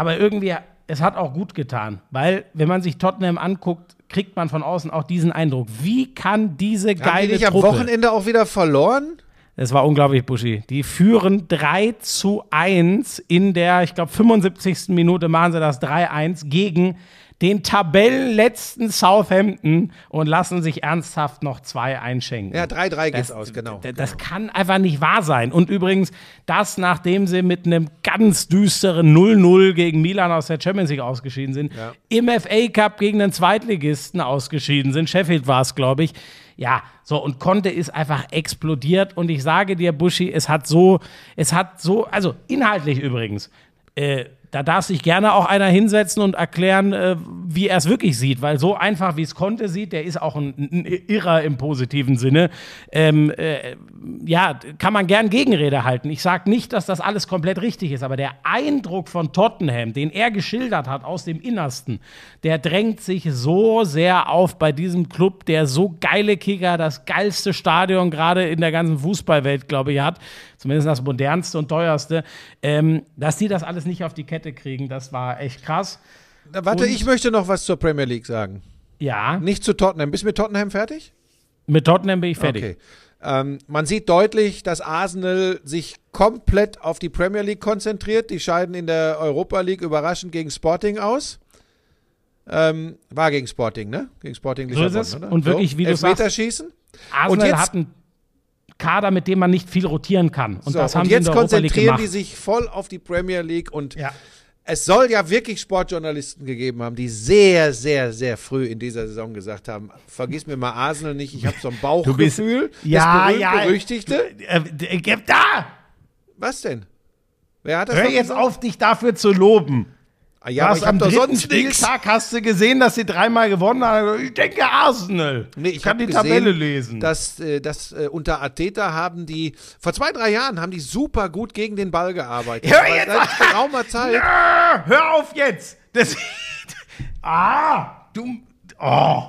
aber irgendwie, es hat auch gut getan. Weil, wenn man sich Tottenham anguckt, kriegt man von außen auch diesen Eindruck. Wie kann diese Haben die geile nicht am Truppe Wochenende auch wieder verloren? es war unglaublich, Buschi. Die führen 3 zu 1 in der, ich glaube, 75. Minute machen sie das 3-1 gegen den Tabellenletzten Southampton und lassen sich ernsthaft noch zwei einschenken. Ja, 3-3 geht's aus, genau. Das kann einfach nicht wahr sein. Und übrigens, das, nachdem sie mit einem ganz düsteren 0-0 gegen Milan aus der Champions League ausgeschieden sind, Ja. im FA Cup gegen den Zweitligisten ausgeschieden sind. Sheffield war es, glaube ich. Ja, so und Conte ist einfach explodiert und ich sage dir, Buschi, es hat so, es hat so, also inhaltlich übrigens, äh, da darf sich gerne auch einer hinsetzen und erklären, äh, wie er es wirklich sieht, weil so einfach wie es Conte sieht, der ist auch ein, ein Irrer im positiven Sinne. Ähm, äh, ja, kann man gern Gegenrede halten. Ich sage nicht, dass das alles komplett richtig ist, aber der Eindruck von Tottenham, den er geschildert hat aus dem Innersten, der drängt sich so sehr auf bei diesem Club, der so geile Kicker, das geilste Stadion gerade in der ganzen Fußballwelt, glaube ich, hat zumindest das modernste und teuerste, ähm, dass die das alles nicht auf die Kette kriegen, das war echt krass. Na, warte, Und- ich möchte noch was zur Premier League sagen. Ja, Nicht zu Tottenham. Bist du mit Tottenham fertig? mit Tottenham bin ich fertig. Okay. Ähm, man sieht deutlich, dass Arsenal sich komplett auf die Premier League konzentriert. Die scheiden in der Europa League überraschend gegen Sporting aus. Ähm, war gegen Sporting, ne? Gegen Sporting So ist Lissabon, es. oder? Und wirklich, wie du sagst- Elfmeterschießen. Arsenal jetzt- hat einen Kader, mit dem man nicht viel rotieren kann. Und So, das haben und sie in jetzt der konzentrieren die sich voll auf die Premier League und ja. es soll ja wirklich Sportjournalisten gegeben haben, die sehr, sehr, sehr früh in dieser Saison gesagt haben, vergiss mir mal Arsenal nicht, ich habe so ein Du bist- Bauchgefühl, Ja, das ja. berühmt-berüchtigte. Äh, äh, da! Was denn? Wer hat das Hör jetzt auf, dich dafür zu loben. Ah, ja, aber Was ich am doch dritten sonst nichts. Hast du gesehen, dass sie dreimal gewonnen haben. Ich denke Arsenal. Nee, ich kann habe die gesehen, Tabelle lesen. Dass, äh, dass äh, unter Ateta haben die, vor zwei, drei Jahren haben die super gut gegen den Ball gearbeitet. Hör jetzt seit geraumer Zeit. Ah, hör auf jetzt! Das, ah, du. Oh.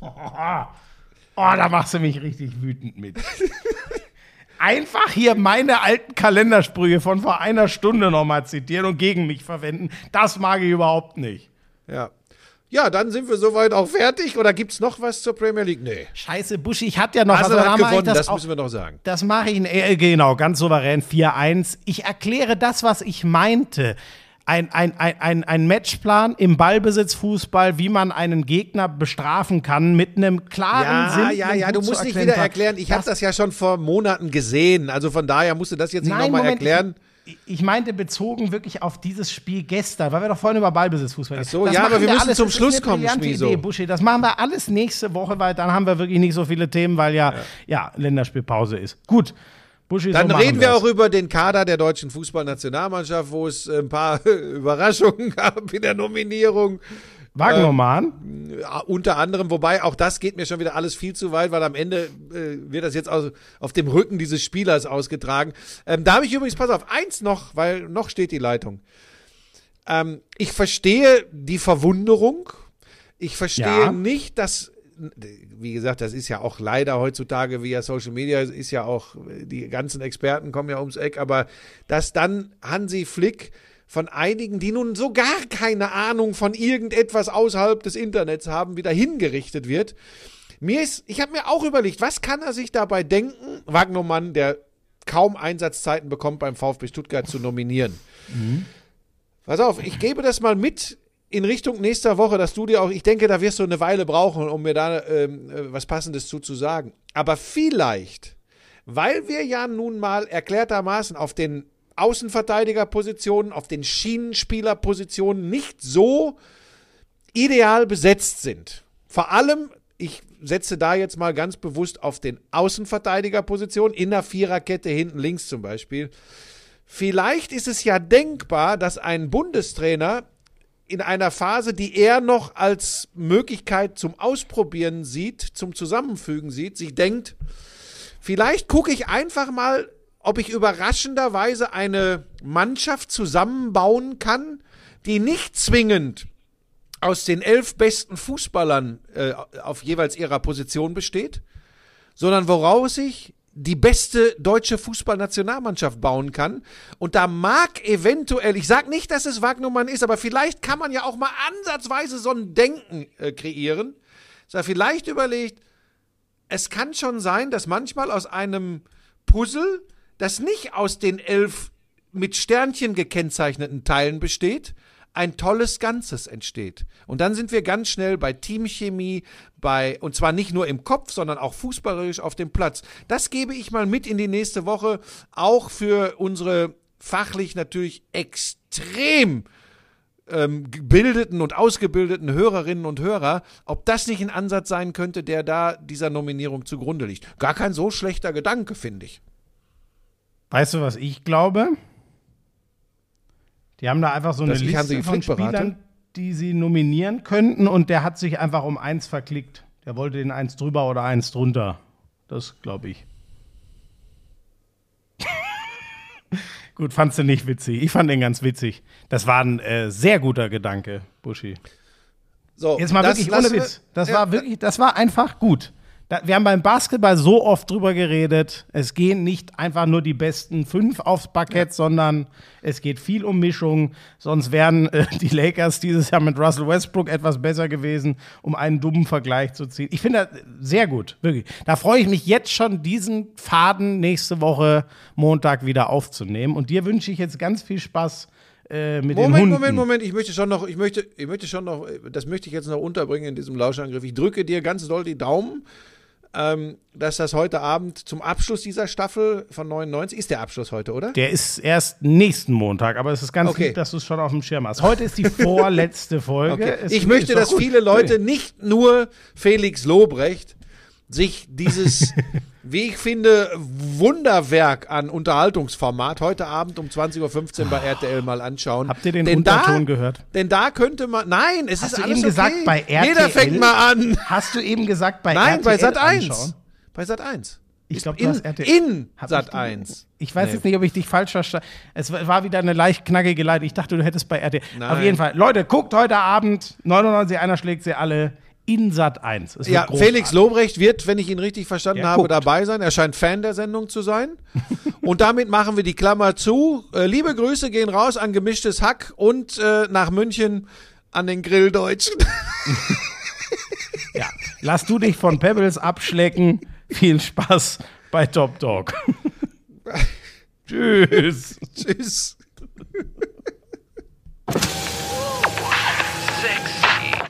Oh, da machst du mich richtig wütend mit. Einfach hier meine alten Kalendersprüche von vor einer Stunde nochmal zitieren und gegen mich verwenden. Das mag ich überhaupt nicht. Ja. ja, dann sind wir soweit auch fertig. Oder gibt es noch was zur Premier League? Nee. Scheiße, Buschi, ich hatte ja noch Arsenal aber hat gewonnen, das, auch- müssen wir noch sagen. Das mache ich, äh, genau, ganz souverän, 4-1. Ich erkläre das, was ich meinte. Ein, ein, ein, ein, Matchplan im Ballbesitzfußball, wie man einen Gegner bestrafen kann, mit einem klaren Ja, simplen, ja, ja, du musst nicht wieder erklären. Ich habe das ja schon vor Monaten gesehen. Also von daher musst du das jetzt nicht nochmal erklären. Ich, ich meinte bezogen wirklich auf dieses Spiel gestern, weil wir doch vorhin über Ballbesitzfußball Ach so, Das ja, aber wir müssen alles, zum das Schluss kommen, Schmieso. Idee, Buschi. Das machen wir alles nächste Woche, weil dann haben wir wirklich nicht so viele Themen, weil ja, ja. Länderspielpause ist. Gut. Buschi, Dann so reden wir wir's. auch über den Kader der deutschen Fußballnationalmannschaft, wo es ein paar Überraschungen gab in der Nominierung. Wagnermann. Ja, unter anderem, wobei auch das geht mir schon wieder alles viel zu weit, weil am Ende äh, wird das jetzt aus, auf dem Rücken dieses Spielers ausgetragen. Ähm, da habe ich übrigens, pass auf, eins noch, weil noch steht die Leitung. Ähm, ich verstehe die Verwunderung. Ich verstehe Ja. nicht, dass, wie gesagt, das ist ja auch leider heutzutage via Social Media, ist ja auch, die ganzen Experten kommen ja ums Eck, aber dass dann Hansi Flick von einigen, die nun so gar keine Ahnung von irgendetwas außerhalb des Internets haben, wieder hingerichtet wird. Mir ist, ich habe mir auch überlegt, was kann er sich dabei denken, Wagnermann, der kaum Einsatzzeiten bekommt beim VfB Stuttgart zu nominieren. Pass auf, ich gebe das mal mit in Richtung nächster Woche, dass du dir auch, ich denke, da wirst du eine Weile brauchen, um mir da ähm, äh, was Passendes zuzusagen. Aber vielleicht, weil wir ja nun mal erklärtermaßen auf den Außenverteidigerpositionen, auf den Schienenspielerpositionen nicht so ideal besetzt sind. Vor allem, ich setze da jetzt mal ganz bewusst auf den Außenverteidigerpositionen, in der Viererkette hinten links zum Beispiel. Vielleicht ist es ja denkbar, dass ein Bundestrainer in einer Phase, die er noch als Möglichkeit zum Ausprobieren sieht, zum Zusammenfügen sieht, sich denkt, vielleicht gucke ich einfach mal, ob ich überraschenderweise eine Mannschaft zusammenbauen kann, die nicht zwingend aus den elf besten Fußballern äh, auf jeweils ihrer Position besteht, sondern woraus sich die beste deutsche Fußballnationalmannschaft bauen kann. Und da mag eventuell, ich sage nicht, dass es Wagnermann ist, aber vielleicht kann man ja auch mal ansatzweise so ein Denken äh, kreieren. Dass vielleicht überlegt, es kann schon sein, dass manchmal aus einem Puzzle, das nicht aus den elf mit Sternchen gekennzeichneten Teilen besteht, ein tolles Ganzes entsteht. Und dann sind wir ganz schnell bei Teamchemie, bei, und zwar nicht nur im Kopf, sondern auch fußballerisch auf dem Platz. Das gebe ich mal mit in die nächste Woche, auch für unsere fachlich natürlich extrem ähm, gebildeten und ausgebildeten Hörerinnen und Hörer, ob das nicht ein Ansatz sein könnte, der da dieser Nominierung zugrunde liegt. Gar kein so schlechter Gedanke, finde ich. Weißt du, was ich glaube? Die haben da einfach so eine Liste von? Spielern, die sie nominieren könnten und der hat sich einfach um eins verklickt. Der wollte den eins drüber oder eins drunter. Das glaube ich. Gut, fandst du nicht witzig. Ich fand den ganz witzig. Das war ein äh, sehr guter Gedanke, Buschi. So, Jetzt mal wirklich ohne Witz. Das Ja, war wirklich, das war einfach gut. Da, wir haben beim Basketball so oft drüber geredet. Es gehen nicht einfach nur die besten fünf aufs Parkett, sondern es geht viel um Mischung. Sonst wären äh, die Lakers dieses Jahr mit Russell Westbrook etwas besser gewesen, um einen dummen Vergleich zu ziehen. Ich finde das sehr gut, wirklich. Da freue ich mich jetzt schon, diesen Faden nächste Woche Montag wieder aufzunehmen. Und dir wünsche ich jetzt ganz viel Spaß äh, mit den Moment. Moment, Moment, ich möchte schon noch, ich möchte, ich möchte schon noch, das möchte ich jetzt noch unterbringen in diesem Lauschangriff. Ich drücke dir ganz doll die Daumen, ähm, dass das heute Abend zum Abschluss dieser Staffel von 99 ist der Abschluss heute, oder? Der ist erst nächsten Montag, aber es ist ganz Okay. lieb, dass du es schon auf dem Schirm hast. Heute ist die vorletzte Folge. Okay. Ich möchte, dass gut. viele Leute, nicht nur Felix Lobrecht, sich dieses, wie ich finde, Wunderwerk an Unterhaltungsformat heute Abend um 20.15 Uhr bei RTL mal anschauen. Habt ihr den denn Unterton da, gehört? Denn da könnte man, nein, es Hast ist du alles eben gesagt, okay. bei RTL? Jeder fängt mal an. Hast du eben gesagt bei Nein, RTL bei Sat 1. anschauen? Bei Sat 1. Ich glaube, in, RTL. in Sat ich die- 1. Ich weiß Nee. jetzt nicht, ob ich dich falsch verstanden Es war war wieder eine leicht knackige Leitung. Ich dachte, du hättest bei RTL. Nein. Auf jeden Fall. Leute, guckt heute Abend 99, einer schlägt sie alle in Sat 1. Es wird Ja, großartig. Felix Lobrecht wird, wenn ich ihn richtig verstanden Ja, habe, guckt. dabei sein. Er scheint Fan der Sendung zu sein. und damit machen wir die Klammer zu. Äh, liebe Grüße gehen raus an gemischtes Hack und äh, nach München an den Grilldeutschen. Ja. Lass du dich von Pebbles abschlecken. Viel Spaß bei Top Dog. Tschüss. Tschüss.